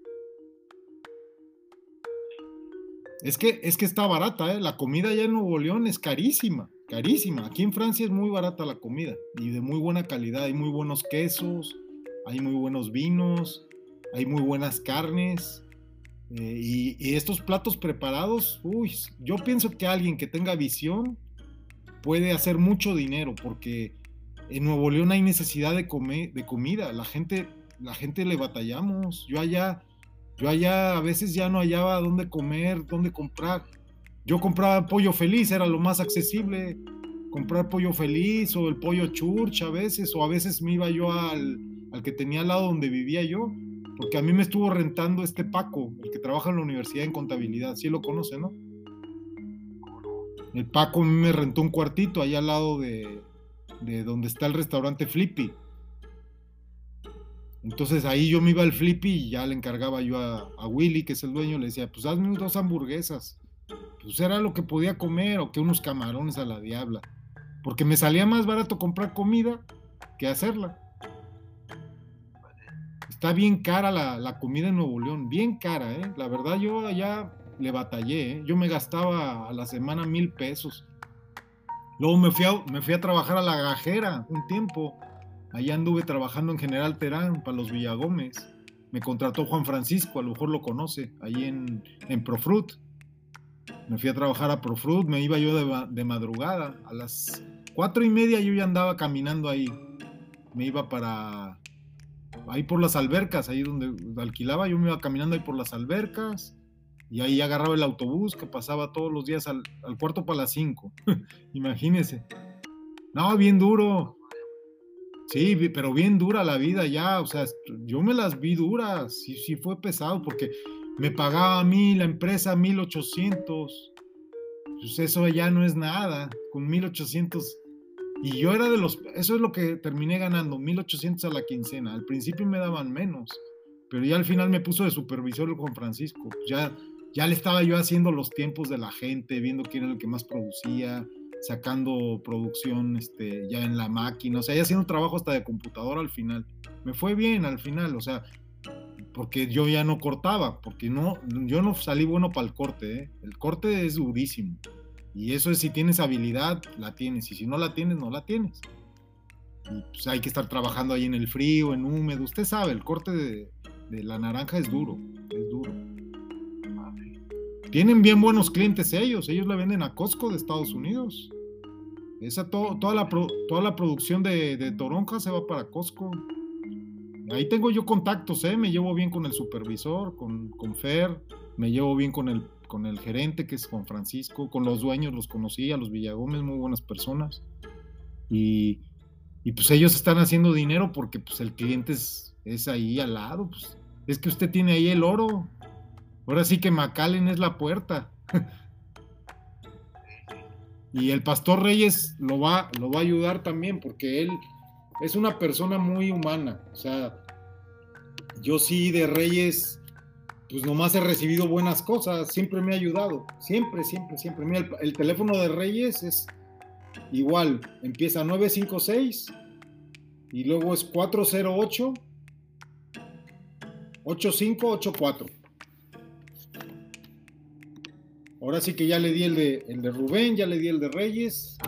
Es que, es que está barata, ¿eh? La comida allá en Nuevo León es carísima carísima. Aquí en Francia es muy barata la comida y de muy buena calidad. Hay muy buenos quesos, hay muy buenos vinos, hay muy buenas carnes. Eh, y, estos platos preparados, uy, yo pienso que alguien que tenga visión puede hacer mucho dinero porque en Nuevo León hay necesidad de, comer, de comida. La gente, la gente le batallamos. Yo allá, yo allá a veces ya no hallaba dónde comer, dónde comprar. Yo compraba pollo feliz, era lo más accesible. Comprar pollo feliz o el pollo church a veces, o a veces me iba yo al, que tenía al lado donde vivía yo, porque a mí me estuvo rentando este Paco, el que trabaja en la universidad en contabilidad, sí lo conoce, ¿no? El Paco me rentó un cuartito allá al lado de, donde está el restaurante Flippy. Entonces ahí yo me iba al Flippy y ya le encargaba yo a, a Willy, que es el dueño, le decía, pues hazme dos hamburguesas pues era lo que podía comer o que unos camarones a la diabla. Porque me salía más barato comprar comida que hacerla. Está bien cara la, comida en Nuevo León, bien cara, ¿eh? La verdad yo allá le batallé, ¿eh? Yo me gastaba a la semana mil pesos. Luego me fui, a, me fui a trabajar a la gajera un tiempo. Allá anduve trabajando en General Terán para los Villagómez. Me contrató Juan Francisco, a lo mejor lo conoce, ahí en, en Profruit me fui a trabajar a Profruit, me iba yo de, madrugada, a las cuatro y media yo ya andaba caminando ahí, me iba para, ahí por las albercas, ahí donde alquilaba, yo me iba caminando ahí por las albercas, y ahí agarraba el autobús que pasaba todos los días al, cuarto para las cinco, imagínese. No, bien duro. Sí, pero bien dura la vida ya, o sea, yo me las vi duras, sí, sí fue pesado, porque me pagaba a mí la empresa 1800. Pues eso ya no es nada, con 1800. Y yo era de los, eso es lo que terminé ganando, 1800 a la quincena. Al principio me daban menos, pero ya al final me puso de supervisor Juan Francisco. Ya, ya le estaba yo haciendo los tiempos de la gente, viendo quién era el que más producía, sacando producción este, ya en la máquina, o sea, ya haciendo trabajo hasta de computadora al final. Me fue bien al final, o sea, porque yo ya no cortaba, porque no, yo no salí bueno para el corte, ¿eh? el corte es durísimo. Y eso es si tienes habilidad, la tienes, y si no la tienes, no la tienes. Y pues hay que estar trabajando ahí en el frío, en húmedo, usted sabe, el corte de, la naranja es duro, es duro. Tienen bien buenos clientes ellos, ellos la venden a Costco de Estados Unidos. Esa toda, la, toda la producción de toronja se va para Costco. Ahí tengo yo contactos, ¿eh? Me llevo bien con el supervisor, con, con Fer, me llevo bien con el, con el gerente, que es Juan Francisco, con los dueños, los conocí, a los Villagómez, muy buenas personas. Y, pues ellos están haciendo dinero porque pues el cliente es, es ahí al lado, pues es que usted tiene ahí el oro. Ahora sí que McAllen es la puerta. y el pastor Reyes lo va, lo va a ayudar también porque él es una persona muy humana. O sea, yo sí de Reyes, pues nomás he recibido buenas cosas, siempre me ha ayudado, siempre, siempre, siempre. Mira, el, el teléfono de Reyes es igual, empieza 956 y luego es 408 8584. Ahora sí que ya le di el de, el de Rubén, ya le di el de Reyes,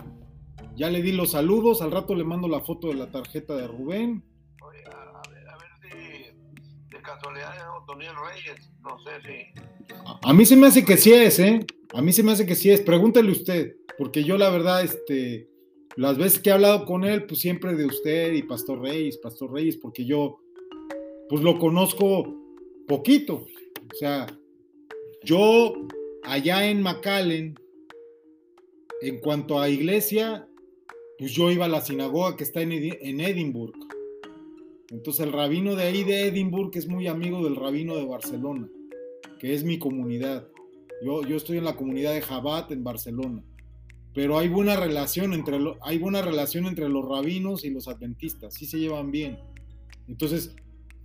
ya le di los saludos, al rato le mando la foto de la tarjeta de Rubén. Oye, a, ver, a ver si de casualidad es Otoniel Reyes, no sé si. A, a, mí se me hace que sí es, ¿eh? A mí se me hace que sí es. Pregúntele usted, porque yo la verdad, este, las veces que he hablado con él, pues siempre de usted y Pastor Reyes, Pastor Reyes, porque yo, pues lo conozco poquito. O sea, yo allá en McAllen, en cuanto a iglesia, pues yo iba a la sinagoga que está en, en Edimburgo. Entonces el rabino de ahí de Edimburgo es muy amigo del rabino de Barcelona, que es mi comunidad. Yo, yo estoy en la comunidad de Jabat en Barcelona. Pero hay buena relación entre hay buena relación entre los rabinos y los adventistas, sí se llevan bien. Entonces,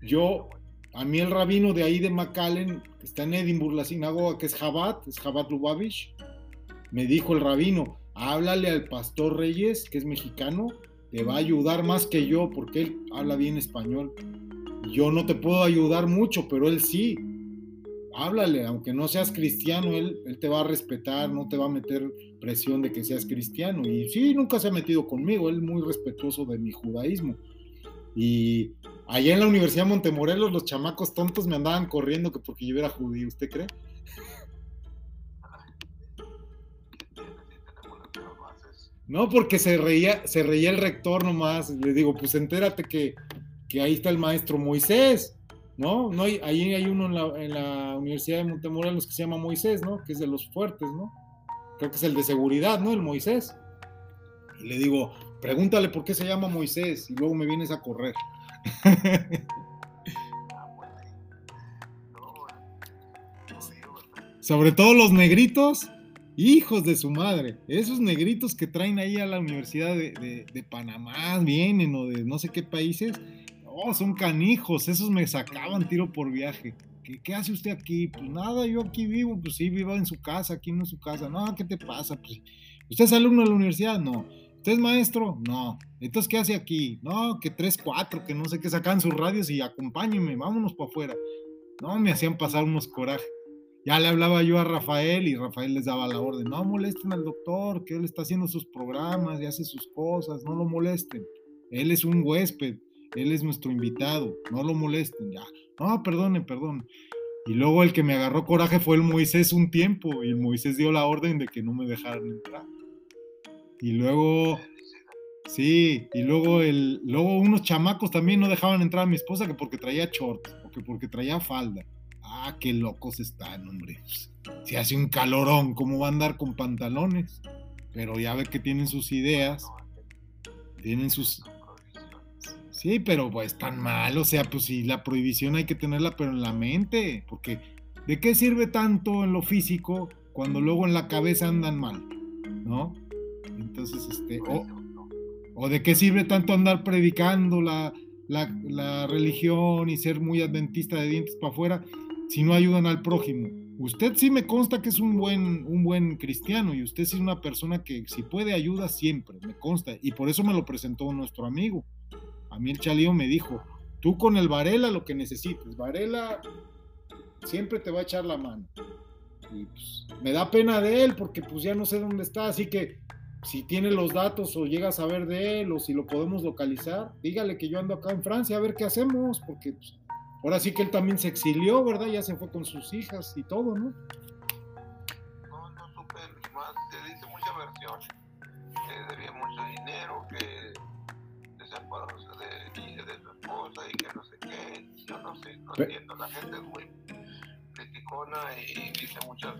yo a mí el rabino de ahí de McAllen, que está en Edimburgo, la sinagoga, que es Jabat, es Jabat Lubavitch, me dijo el rabino, háblale al pastor Reyes, que es mexicano, te va a ayudar más que yo, porque él habla bien español. Yo no te puedo ayudar mucho, pero él sí. Háblale, aunque no seas cristiano, él, te va a respetar, no te va a meter presión de que seas cristiano. Y sí, nunca se ha metido conmigo, él es muy respetuoso de mi judaísmo. Y allá en la Universidad de Montemorelos los chamacos tontos me andaban corriendo que porque yo era judío, ¿usted cree? No, porque se reía, se reía el rector nomás. Le digo, pues entérate que, que ahí está el maestro Moisés, ¿no? no hay, ahí hay uno en la, en la, Universidad de Montemorelos que se llama Moisés, ¿no? Que es de los fuertes, ¿no? Creo que es el de seguridad, ¿no? El Moisés. Y le digo, pregúntale por qué se llama Moisés y luego me vienes a correr. Sobre todo los negritos, hijos de su madre. Esos negritos que traen ahí a la Universidad de, Panamá, vienen o de no sé qué países. Oh, son canijos, esos me sacaban tiro por viaje. ¿Qué, ¿Qué, hace usted aquí? Pues nada, yo aquí vivo, pues sí, vivo en su casa, aquí no en su casa. No, ¿qué te pasa? Pues, ¿Usted es alumno de la universidad? No. ¿Usted es maestro? No. Entonces, ¿qué hace aquí? No, que tres, cuatro, que no sé qué, sacan sus radios y acompáñenme, vámonos para afuera. No, me hacían pasar unos corajes. Ya le hablaba yo a Rafael y Rafael les daba la orden, no molesten al doctor, que él está haciendo sus programas y hace sus cosas, no lo molesten. Él es un huésped, él es nuestro invitado, no lo molesten, ya. No, perdone, perdón. Y luego el que me agarró coraje fue el Moisés un tiempo y el Moisés dio la orden de que no me dejaran entrar. Y luego, sí, y luego, el, luego unos chamacos también no dejaban entrar a mi esposa que porque traía short o que porque traía falda. Ah, qué locos están, hombre. Si hace un calorón, ¿cómo va a andar con pantalones? Pero ya ve que tienen sus ideas, tienen sus... Sí, pero pues tan mal, o sea, pues si la prohibición hay que tenerla pero en la mente, porque ¿de qué sirve tanto en lo físico cuando luego en la cabeza andan mal? ¿No? Entonces, este, o, de qué sirve tanto andar predicando la, la, religión y ser muy adventista de dientes para afuera si no ayudan al prójimo. Usted sí me consta que es un buen, un buen cristiano y usted sí es una persona que si puede ayuda siempre, me consta. Y por eso me lo presentó nuestro amigo. A mí el Chalío me dijo, tú con el Varela lo que necesites. Varela siempre te va a echar la mano. Y pues, me da pena de él porque pues ya no sé dónde está, así que si tiene los datos o llega a saber de él o si lo podemos localizar, dígale que yo ando acá en Francia a ver qué hacemos, porque pues, ahora sí que él también se exilió, ¿verdad? Ya se fue con sus hijas y todo, ¿no? No, no supe más, te dice mucha versión, que debía mucho dinero, que se separó de, de su esposa y que no sé qué, yo no sé, no entiendo, la gente es muy criticona y dice muchas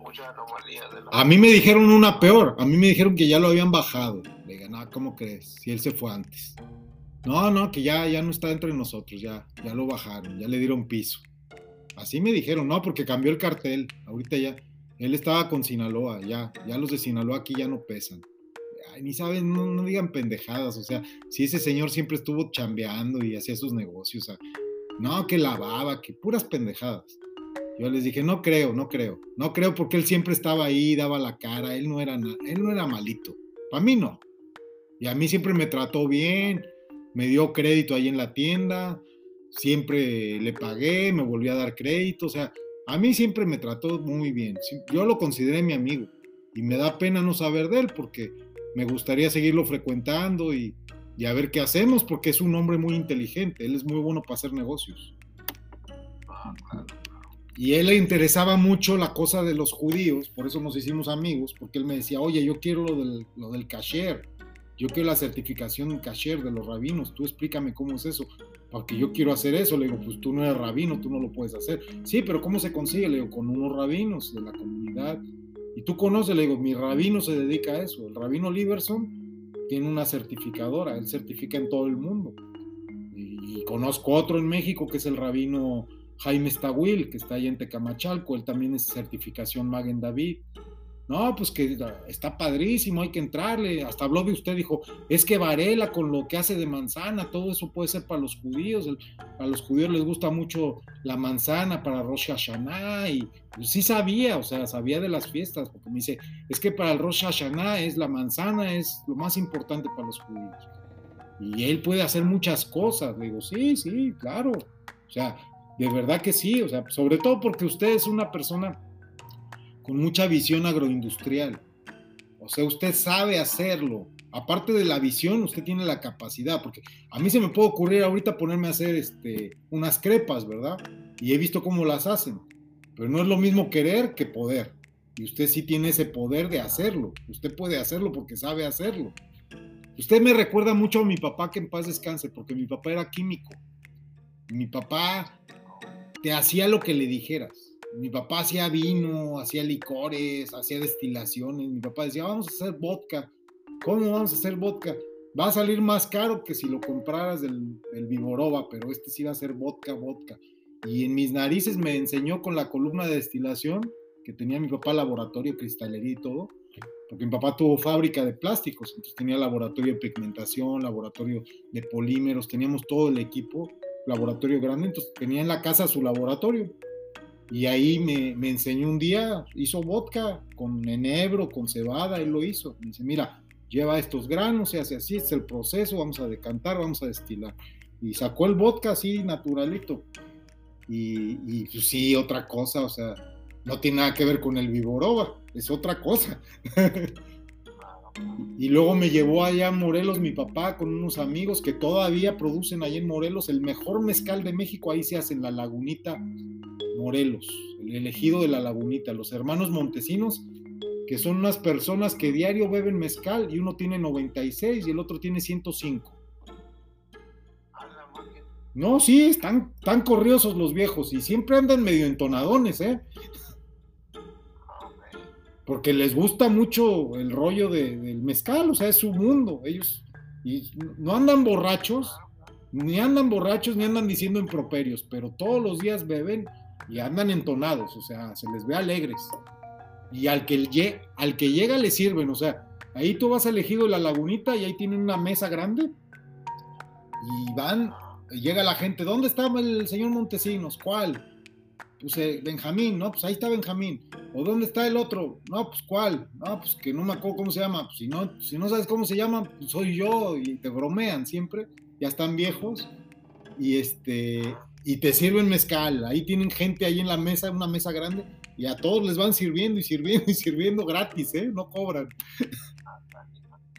mucha anomalía de la... A mí me dijeron una peor, a mí me dijeron que ya lo habían bajado. Le dije, no, ¿cómo crees? Si él se fue antes. No, no, que ya, ya no está entre nosotros, ya, ya lo bajaron, ya le dieron piso. Así me dijeron, no, porque cambió el cartel. Ahorita ya, él estaba con Sinaloa, ya, ya los de Sinaloa aquí ya no pesan. Ay, ni saben, no, digan pendejadas, o sea, si ese señor siempre estuvo chambeando y hacía sus negocios, no, que lavaba, que puras pendejadas. Yo les dije, no creo, no creo, no creo porque él siempre estaba ahí, daba la cara, él no era, él no era malito, para mí no. Y a mí siempre me trató bien, me dio crédito ahí en la tienda, siempre le pagué, me volvió a dar crédito, o sea, a mí siempre me trató muy bien. Yo lo consideré mi amigo y me da pena no saber de él porque me gustaría seguirlo frecuentando y, a ver qué hacemos porque es un hombre muy inteligente, él es muy bueno para hacer negocios. Y él le interesaba mucho la cosa de los judíos, por eso nos hicimos amigos, porque él me decía, oye, yo quiero lo del, lo del kasher, yo quiero la certificación kasher de los rabinos, tú explícame cómo es eso porque yo quiero hacer eso. Le digo, pues tú no eres rabino, tú no lo puedes hacer. Sí, pero ¿cómo se consigue? Le digo, con unos rabinos de la comunidad. Y tú conoces, le digo, mi rabino se dedica a eso. El rabino Liberson tiene una certificadora, él certifica en todo el mundo. Y, conozco otro en México que es el rabino Jaime Stawil, que está ahí en Tecamachalco, él también es certificación Magen David. No, pues que está padrísimo, hay que entrarle. Hasta habló de usted, dijo, es que Varela con lo que hace de manzana, todo eso puede ser para los judíos. a los judíos les gusta mucho la manzana para Rosh Hashanah. Y pues, sí sabía, o sea, sabía de las fiestas, porque me dice, es que para el Rosh Hashanah es la manzana, es lo más importante para los judíos. Y él puede hacer muchas cosas. Le digo, sí, sí, claro. O sea, de verdad que sí, o sea, sobre todo porque usted es una persona con mucha visión agroindustrial. O sea, usted sabe hacerlo. Aparte de la visión, usted tiene la capacidad, porque a mí se me puede ocurrir ahorita ponerme a hacer este, unas crepas, ¿verdad? Y he visto cómo las hacen. Pero no es lo mismo querer que poder. Y usted sí tiene ese poder de hacerlo. Usted puede hacerlo porque sabe hacerlo. Usted me recuerda mucho a mi papá que en paz descanse, porque mi papá era químico. Mi papá te hacía lo que le dijeras mi papá hacía vino, hacía licores, hacía destilaciones. Mi papá decía, vamos a hacer vodka. ¿Cómo vamos a hacer vodka? Va a salir más caro que si lo compraras del, del Vivoroba, pero este sí va a ser vodka, vodka. Y en mis narices me enseñó con la columna de destilación, que tenía mi papá laboratorio, cristalería y todo, porque mi papá tuvo fábrica de plásticos, entonces tenía laboratorio de pigmentación, laboratorio de polímeros, teníamos todo el equipo, laboratorio grande, entonces tenía en la casa su laboratorio y ahí me, me, enseñó un día, hizo vodka con enebro, con cebada, él lo hizo. Me dice, mira, lleva estos granos, se hace así, es el proceso, vamos a decantar, vamos a destilar. Y sacó el vodka así, naturalito. Y, y pues sí, otra cosa, o sea, no tiene nada que ver con el Viboroba, es otra cosa. y luego me llevó allá a Morelos mi papá con unos amigos que todavía producen ahí en Morelos el mejor mezcal de México, ahí se hace en la lagunita Morelos, el elegido de la lagunita, los hermanos Montesinos, que son unas personas que diario beben mezcal y uno tiene 96 y el otro tiene 105. No, sí, están tan corriosos los viejos y siempre andan medio entonadones, ¿eh? Porque les gusta mucho el rollo del mezcal, o sea, es su mundo. Ellos y no andan borrachos, ni andan borrachos, ni andan diciendo improperios, pero todos los días beben y andan entonados, o sea, se les ve alegres. Y al que, al que llega le sirven, o sea, ahí tú vas elegido la lagunita y ahí tienen una mesa grande y van, llega la gente, ¿dónde está el señor Montesinos? ¿Cuál? Pues eh, Benjamín, ¿no? Pues ahí está Benjamín. ¿O dónde está el otro? No, pues ¿cuál? No, pues que no me acuerdo cómo se llama. Pues si no, si no sabes cómo se llama, pues soy yo y te bromean siempre. Ya están viejos. Y este, y te sirven mezcal. Ahí tienen gente ahí en la mesa, una mesa grande, y a todos les van sirviendo y sirviendo y sirviendo gratis, ¿eh? No cobran.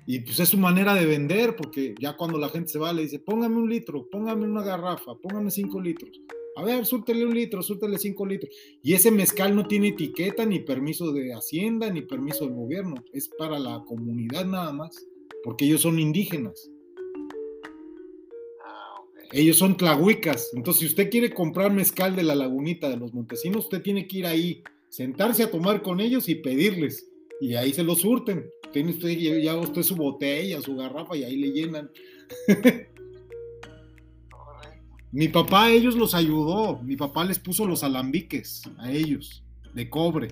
y pues es su manera de vender, porque ya cuando la gente se va le dice, póngame un litro, póngame una garrafa, póngame cinco litros. A ver, súrtele un litro, súrtele cinco litros. Y ese mezcal no tiene etiqueta, ni permiso de Hacienda, ni permiso del gobierno. Es para la comunidad nada más, porque ellos son indígenas. Ellos son tlahuicas. Entonces, si usted quiere comprar mezcal de la lagunita de los Montesinos, usted tiene que ir ahí, sentarse a tomar con ellos y pedirles. Y ahí se lo surten. Tiene usted ya usted su botella, su garrafa y ahí le llenan. Mi papá a ellos los ayudó. Mi papá les puso los alambiques a ellos, de cobre.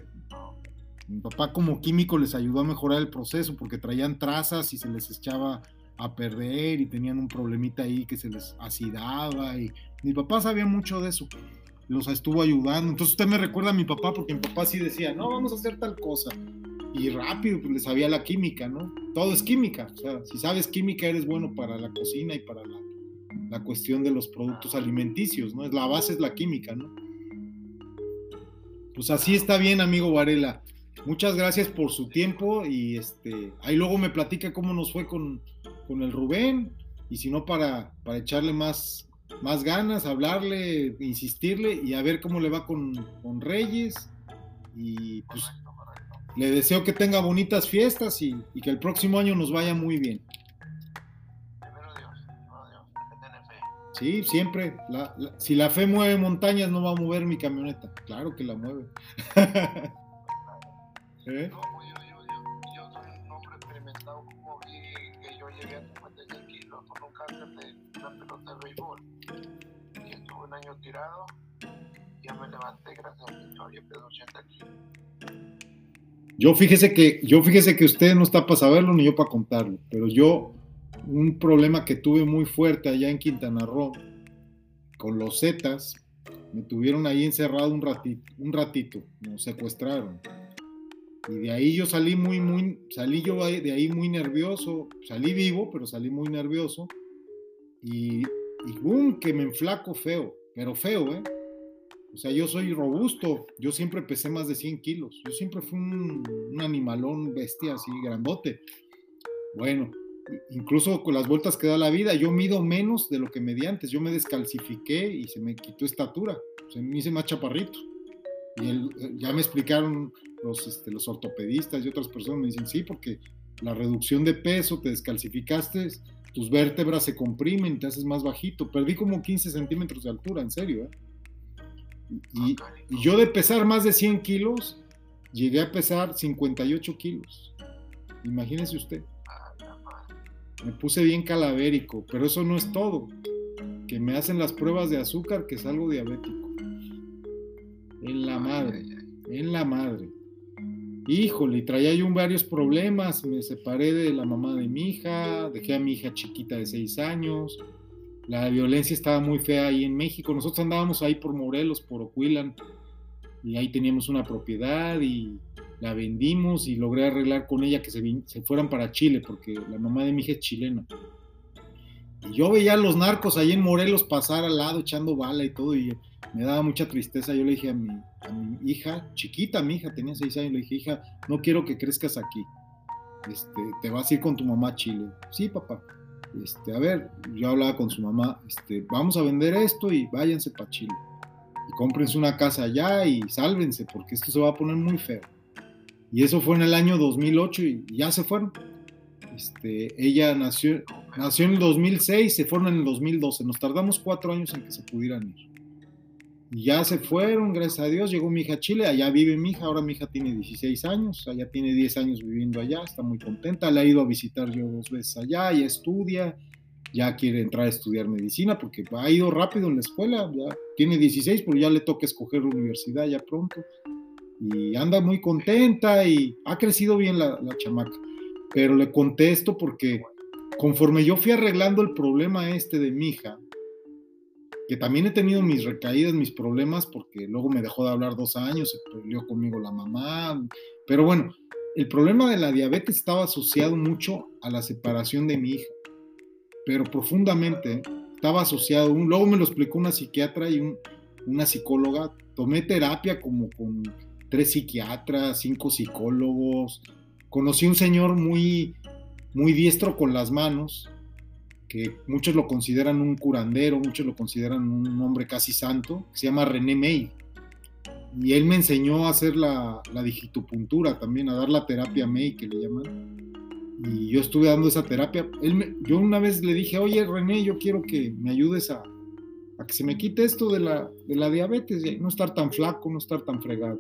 Mi papá como químico les ayudó a mejorar el proceso porque traían trazas y se les echaba a perder y tenían un problemita ahí que se les acidaba y mi papá sabía mucho de eso los estuvo ayudando. Entonces usted me recuerda a mi papá porque mi papá sí decía no vamos a hacer tal cosa y rápido pues le sabía la química no todo es química o sea si sabes química eres bueno para la cocina y para la, la cuestión de los productos alimenticios no la base es la química no pues así está bien amigo Varela. Muchas gracias por su tiempo y este ahí luego me platica cómo nos fue con con el Rubén y si no para, para echarle más, más ganas, hablarle, insistirle y a ver cómo le va con, con Reyes. Y pues le deseo que tenga bonitas fiestas y, y, que el próximo año nos vaya muy bien. Sí, siempre. La, la, si la fe mueve montañas, no va a mover mi camioneta. Claro que la mueve. ¿Eh? Pelota de béisbol. Y estuve un año tirado. Ya me levanté gracias a mi historia, peso 80 kilos. Yo fíjese que, yo fíjese que usted no está para saberlo ni yo para contarlo, pero yo un problema que tuve muy fuerte allá en Quintana Roo con los Zetas, me tuvieron ahí encerrado un ratito, un ratito, me secuestraron. Y de ahí yo salí muy, muy, salí yo de ahí muy nervioso, salí vivo, pero salí muy nervioso. Y, y boom, que me enflaco feo, pero feo, ¿eh? O sea, yo soy robusto, yo siempre pesé más de 100 kilos, yo siempre fui un, un animalón bestia así, grandote. Bueno, incluso con las vueltas que da la vida, yo mido menos de lo que medí antes, yo me descalcifiqué y se me quitó estatura, se me hice más chaparrito. Y ya me explicaron los, este, los ortopedistas y otras personas, me dicen, sí, porque la reducción de peso, te descalcificaste, tus vértebras se comprimen, te haces más bajito. Perdí como 15 centímetros de altura, en serio. ¿eh? Y, y, yo de pesar más de 100 kilos, llegué a pesar 58 kilos. Imagínese usted. Me puse bien calavérico, pero eso no es todo. Que me hacen las pruebas de azúcar, que salgo diabético. En la madre, en la madre. Híjole, traía yo varios problemas. Me separé de la mamá de mi hija, dejé a mi hija chiquita de seis años. La violencia estaba muy fea ahí en México. Nosotros andábamos ahí por Morelos, por Ocuilan, y ahí teníamos una propiedad y la vendimos y logré arreglar con ella que se, se fueran para Chile, porque la mamá de mi hija es chilena. Y yo veía a los narcos ahí en Morelos pasar al lado echando bala y todo, y me daba mucha tristeza. Yo le dije a mi, hija, chiquita, mi hija tenía seis años, le dije, hija, no quiero que crezcas aquí. Este, te vas a ir con tu mamá a Chile. Sí, papá. Este, a ver, yo hablaba con su mamá, este, vamos a vender esto y váyanse para Chile. Y cómprense una casa allá y sálvense, porque esto se va a poner muy feo. Y eso fue en el año 2008 y ya se fueron. Este, ella nació, nació en el 2006, se fueron en el 2012. Nos tardamos cuatro años en que se pudieran ir. Ya se fueron, gracias a Dios, llegó mi hija a Chile, allá vive mi hija, ahora mi hija tiene 16 años, allá tiene 10 años viviendo allá, está muy contenta, la he ido a visitar yo dos veces allá, ya estudia, ya quiere entrar a estudiar medicina porque ha ido rápido en la escuela, ya tiene 16, pero ya le toca escoger la universidad ya pronto. Y anda muy contenta y ha crecido bien la, la chamaca. Pero le contesto porque conforme yo fui arreglando el problema este de mi hija, que también he tenido mis recaídas, mis problemas, porque luego me dejó de hablar dos años, se peleó conmigo la mamá, pero bueno, el problema de la diabetes estaba asociado mucho a la separación de mi hija, pero profundamente estaba asociado, luego me lo explicó una psiquiatra y una psicóloga, tomé terapia como con tres psiquiatras, cinco psicólogos, conocí un señor muy, muy diestro con las manos, que muchos lo consideran un curandero, muchos lo consideran un hombre casi santo, se llama René May. Y él me enseñó a hacer la, la digitopuntura también, a dar la terapia May, que le llaman. Y yo estuve dando esa terapia. Él yo una vez le dije, oye René, yo quiero que me ayudes a, a que se me quite esto de la, de la diabetes, no estar tan flaco, no estar tan fregado.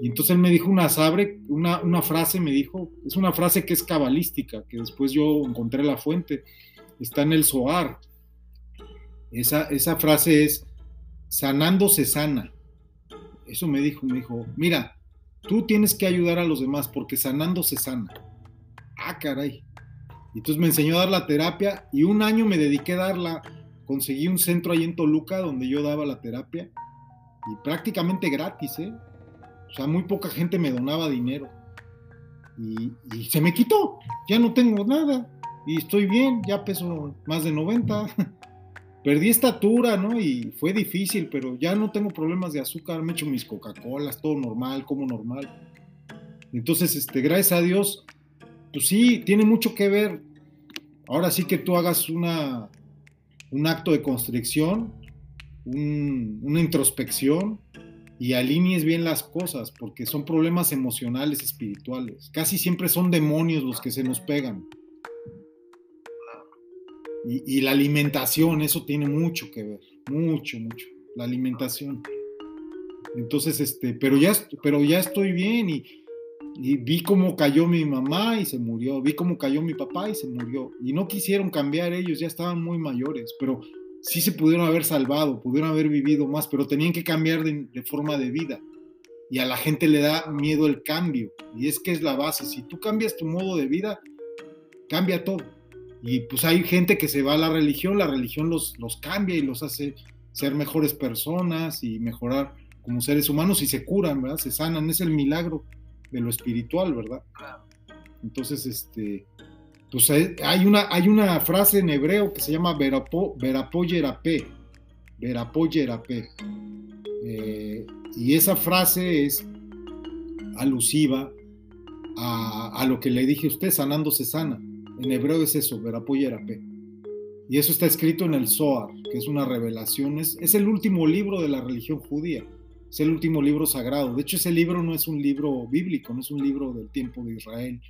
Y entonces él me dijo una sabre, una, una frase, me dijo, es una frase que es cabalística, que después yo encontré la fuente está en el Zohar. Esa, esa frase es, sanando se sana. Eso me dijo, me dijo, mira, tú tienes que ayudar a los demás porque sanando se sana. Ah, caray. Entonces me enseñó a dar la terapia y un año me dediqué a darla. Conseguí un centro ahí en Toluca donde yo daba la terapia y prácticamente gratis, ¿eh? O sea, muy poca gente me donaba dinero. Y, y, se me quitó, ya no tengo nada y estoy bien, ya peso más de 90. Perdí estatura, ¿no? Y fue difícil, pero ya no tengo problemas de azúcar, me echo mis Coca-Colas, todo normal, como normal. Entonces, este, gracias a Dios, pues sí, tiene mucho que ver. Ahora sí que tú hagas una, un acto de constricción, una introspección y alinees bien las cosas, porque son problemas emocionales, espirituales. Casi siempre son demonios los que se nos pegan. Y, la alimentación, eso tiene mucho que ver, mucho, mucho, la alimentación. Entonces, este, pero ya, pero ya estoy bien y, vi cómo cayó mi mamá y se murió, vi cómo cayó mi papá y se murió. Y no quisieron cambiar ellos, ya estaban muy mayores, pero sí se pudieron haber salvado, pudieron haber vivido más, pero tenían que cambiar de, forma de vida. Y a la gente le da miedo el cambio. Y es que es la base. Si tú cambias tu modo de vida, cambia todo. Y pues hay gente que se va a la religión, la religión los, los cambia y los hace ser mejores personas y mejorar como seres humanos y se curan, ¿verdad? Se sanan. Es el milagro de lo espiritual, ¿verdad? Entonces, este, pues hay una, hay una frase en hebreo que se llama verapo, verapoyerape, verapoyerape. Eh, y esa frase es alusiva a, a, lo que le dije a usted, sanando se sana. En hebreo es eso, verapoyerape. Y eso está escrito en el Zohar, que es una revelación, es, el último libro de la religión judía, es el último libro sagrado. De hecho, ese libro no es un libro bíblico, no es un libro del tiempo de Israel,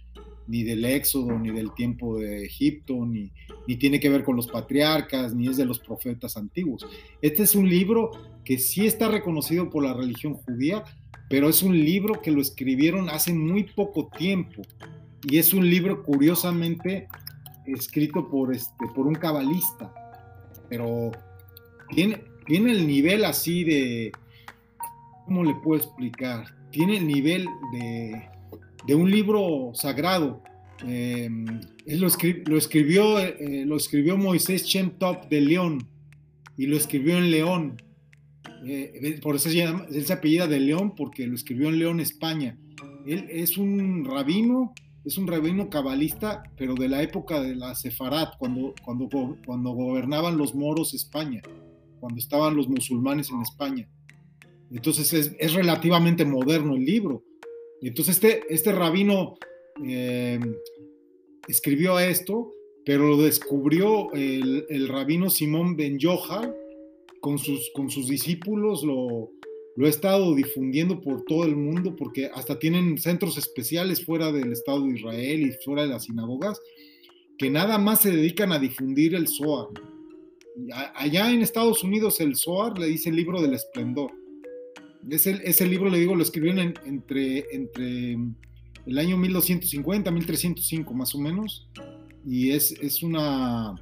ni del Éxodo, ni del tiempo de Egipto, ni tiene que ver con los patriarcas, ni es de los profetas antiguos. Este es un libro que sí está reconocido por la religión judía, pero es un libro que lo escribieron hace muy poco tiempo. Y es un libro curiosamente escrito por, este, por un cabalista, pero tiene, tiene el nivel así de, ¿cómo le puedo explicar? Tiene el nivel de, de un libro sagrado. Eh, él lo, lo escribió, eh, lo escribió Moisés Shem Top de León y lo escribió en León. Eh, por eso se llama, él de León porque lo escribió en León, España. Él es un rabino, es un rabino cabalista, pero de la época de la Sefarat, cuando, cuando, cuando gobernaban los moros España, cuando estaban los musulmanes en España. Entonces es, es relativamente moderno el libro entonces este, este rabino eh, escribió esto, pero lo descubrió el, rabino Simón Ben Yoha con sus, con sus discípulos, lo, lo ha estado difundiendo por todo el mundo porque hasta tienen centros especiales fuera del Estado de Israel y fuera de las sinagogas que nada más se dedican a difundir el Zohar. Allá en Estados Unidos el Zohar le dice el libro del esplendor ese, libro, le digo, lo escribió entre, entre el año 1250, 1305 más o menos, y es, es, una,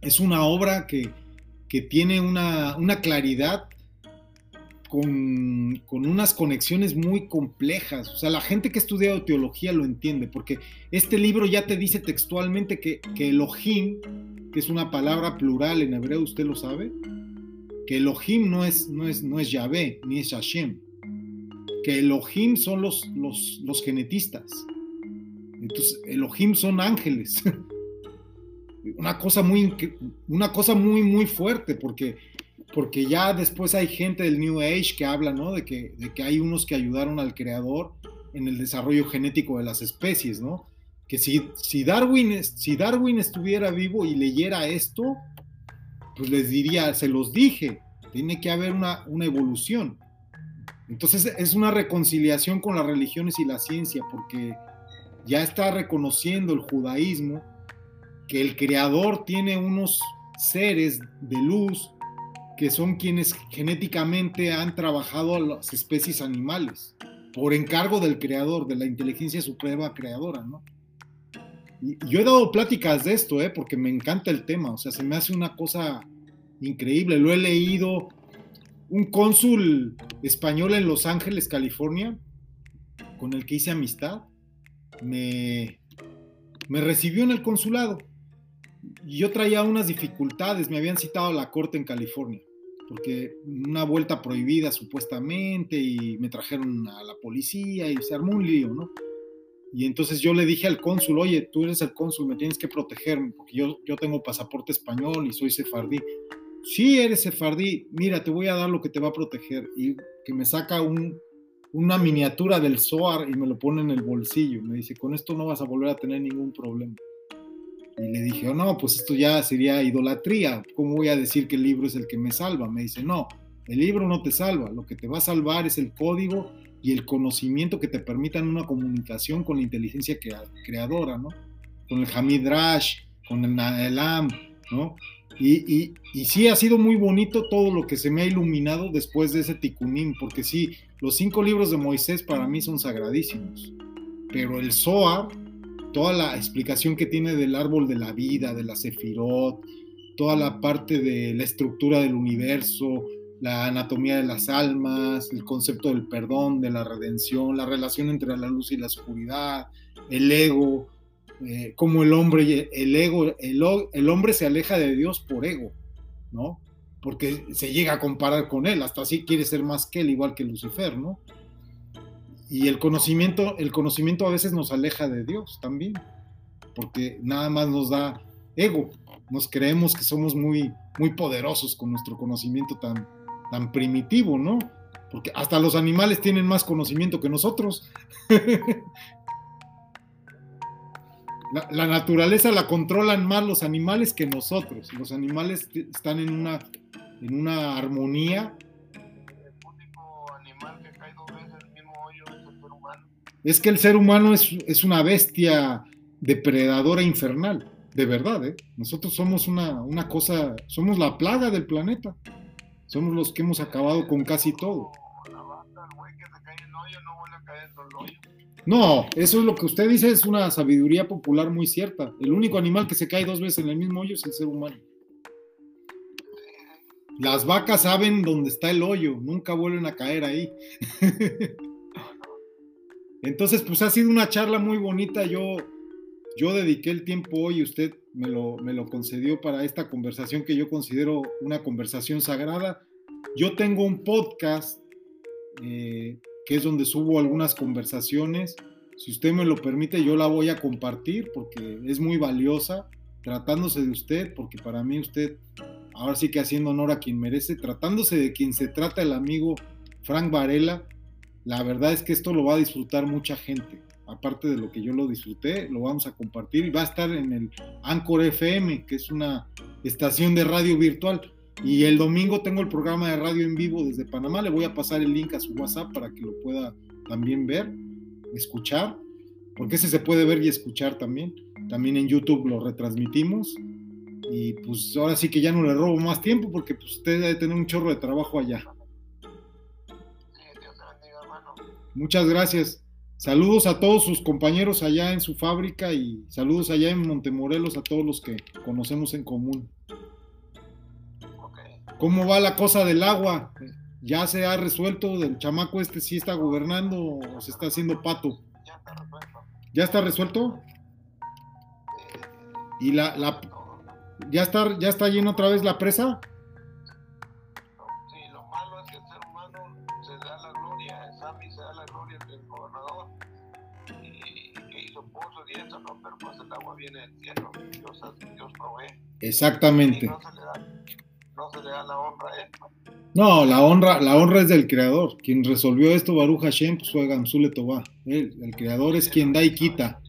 es una obra que, tiene una, claridad con, unas conexiones muy complejas. O sea, la gente que ha estudiado teología lo entiende, porque este libro ya te dice textualmente que, que Elohim, que es una palabra plural en hebreo, ¿usted lo sabe? que Elohim no es, no es, no es Yahvé, ni es Hashem, que Elohim son los, los, los genetistas. Entonces, Elohim son ángeles. una cosa muy, una cosa muy, muy fuerte, porque, porque ya después hay gente del New Age que habla, ¿no? De que, de que hay unos que ayudaron al creador en el desarrollo genético de las especies, ¿no? Que si, si, Darwin, si Darwin estuviera vivo y leyera esto, pues les diría, se los dije, tiene que haber una, una evolución. Entonces es una reconciliación con las religiones y la ciencia, porque ya está reconociendo el judaísmo que el creador tiene unos seres de luz que son quienes genéticamente han trabajado a las especies animales, por encargo del creador, de la inteligencia suprema creadora, ¿no? Y yo he dado pláticas de esto, ¿eh? porque me encanta el tema, o sea, se me hace una cosa increíble, lo he leído. Un cónsul español en Los Ángeles, California, con el que hice amistad, me, me recibió en el consulado. Yo traía unas dificultades, me habían citado a la corte en California, porque una vuelta prohibida supuestamente, y me trajeron a la policía y se armó un lío, ¿no? Y entonces yo le dije al cónsul, oye, tú eres el cónsul, me tienes que protegerme, porque yo, yo tengo pasaporte español y soy sefardí. Sí, eres sefardí, mira, te voy a dar lo que te va a proteger. Y que me saca un, una miniatura del SOAR y me lo pone en el bolsillo. Me dice, con esto no vas a volver a tener ningún problema. Y le dije, oh, no, pues esto ya sería idolatría. ¿Cómo voy a decir que el libro es el que me salva? Me dice, no, el libro no te salva. Lo que te va a salvar es el código y el conocimiento que te permitan una comunicación con la inteligencia creadora, ¿no? Con el Hamid Rash, con el Naelam, ¿no? Y, y, y, sí ha sido muy bonito todo lo que se me ha iluminado después de ese Tikkunim, porque sí, los cinco libros de Moisés para mí son sagradísimos, pero el Zohar, toda la explicación que tiene del árbol de la vida, de la Sefirot, toda la parte de la estructura del universo, la anatomía de las almas, el concepto del perdón, de la redención, la relación entre la luz y la oscuridad, el ego, eh, como el hombre, el ego, el, el, hombre se aleja de Dios por ego, ¿no? Porque se llega a comparar con él, hasta así quiere ser más que él, igual que Lucifer, ¿no? Y el conocimiento, el conocimiento a veces nos aleja de Dios también, porque nada más nos da ego, nos creemos que somos muy, muy poderosos con nuestro conocimiento tan, tan primitivo, ¿no? Porque hasta los animales tienen más conocimiento que nosotros. la, naturaleza la controlan más los animales que nosotros. Los animales están en una, en una armonía. Es que el ser humano es, es una bestia depredadora infernal, de verdad, ¿eh? Nosotros somos una, una cosa, somos la plaga del planeta. Somos los que hemos acabado con casi todo. No, eso es lo que usted dice, es una sabiduría popular muy cierta. El único animal que se cae dos veces en el mismo hoyo es el ser humano. Las vacas saben dónde está el hoyo, nunca vuelven a caer ahí. Entonces, pues ha sido una charla muy bonita. Yo, yo dediqué el tiempo hoy, usted me lo, me lo concedió para esta conversación que yo considero una conversación sagrada. Yo tengo un podcast eh, que es donde subo algunas conversaciones. Si usted me lo permite, yo la voy a compartir porque es muy valiosa, tratándose de usted, porque para mí usted, ahora sí que haciendo honor a quien merece, tratándose de quien se trata el amigo Frank Varela, la verdad es que esto lo va a disfrutar mucha gente aparte de lo que yo lo disfruté, lo vamos a compartir y va a estar en el Anchor FM, que es una estación de radio virtual. Y el domingo tengo el programa de radio en vivo desde Panamá. Le voy a pasar el link a su WhatsApp para que lo pueda también ver, escuchar, porque ese se puede ver y escuchar también. También en YouTube lo retransmitimos. Y pues ahora sí que ya no le robo más tiempo porque pues, usted debe tener un chorro de trabajo allá. Muchas gracias. Saludos a todos sus compañeros allá en su fábrica y saludos allá en Montemorelos a todos los que conocemos en común. ¿Cómo va la cosa del agua? ¿Ya se ha resuelto? ¿El chamaco este sí está gobernando o se está haciendo pato? Ya está resuelto. ¿Y la, la ya está ya está llena otra vez la presa? Exactamente. no, se le da, la honra a él. No, la honra, la honra es del creador. Quien resolvió esto, Baruch Hashem, pues fue Gamsule el creador es quien da y quita.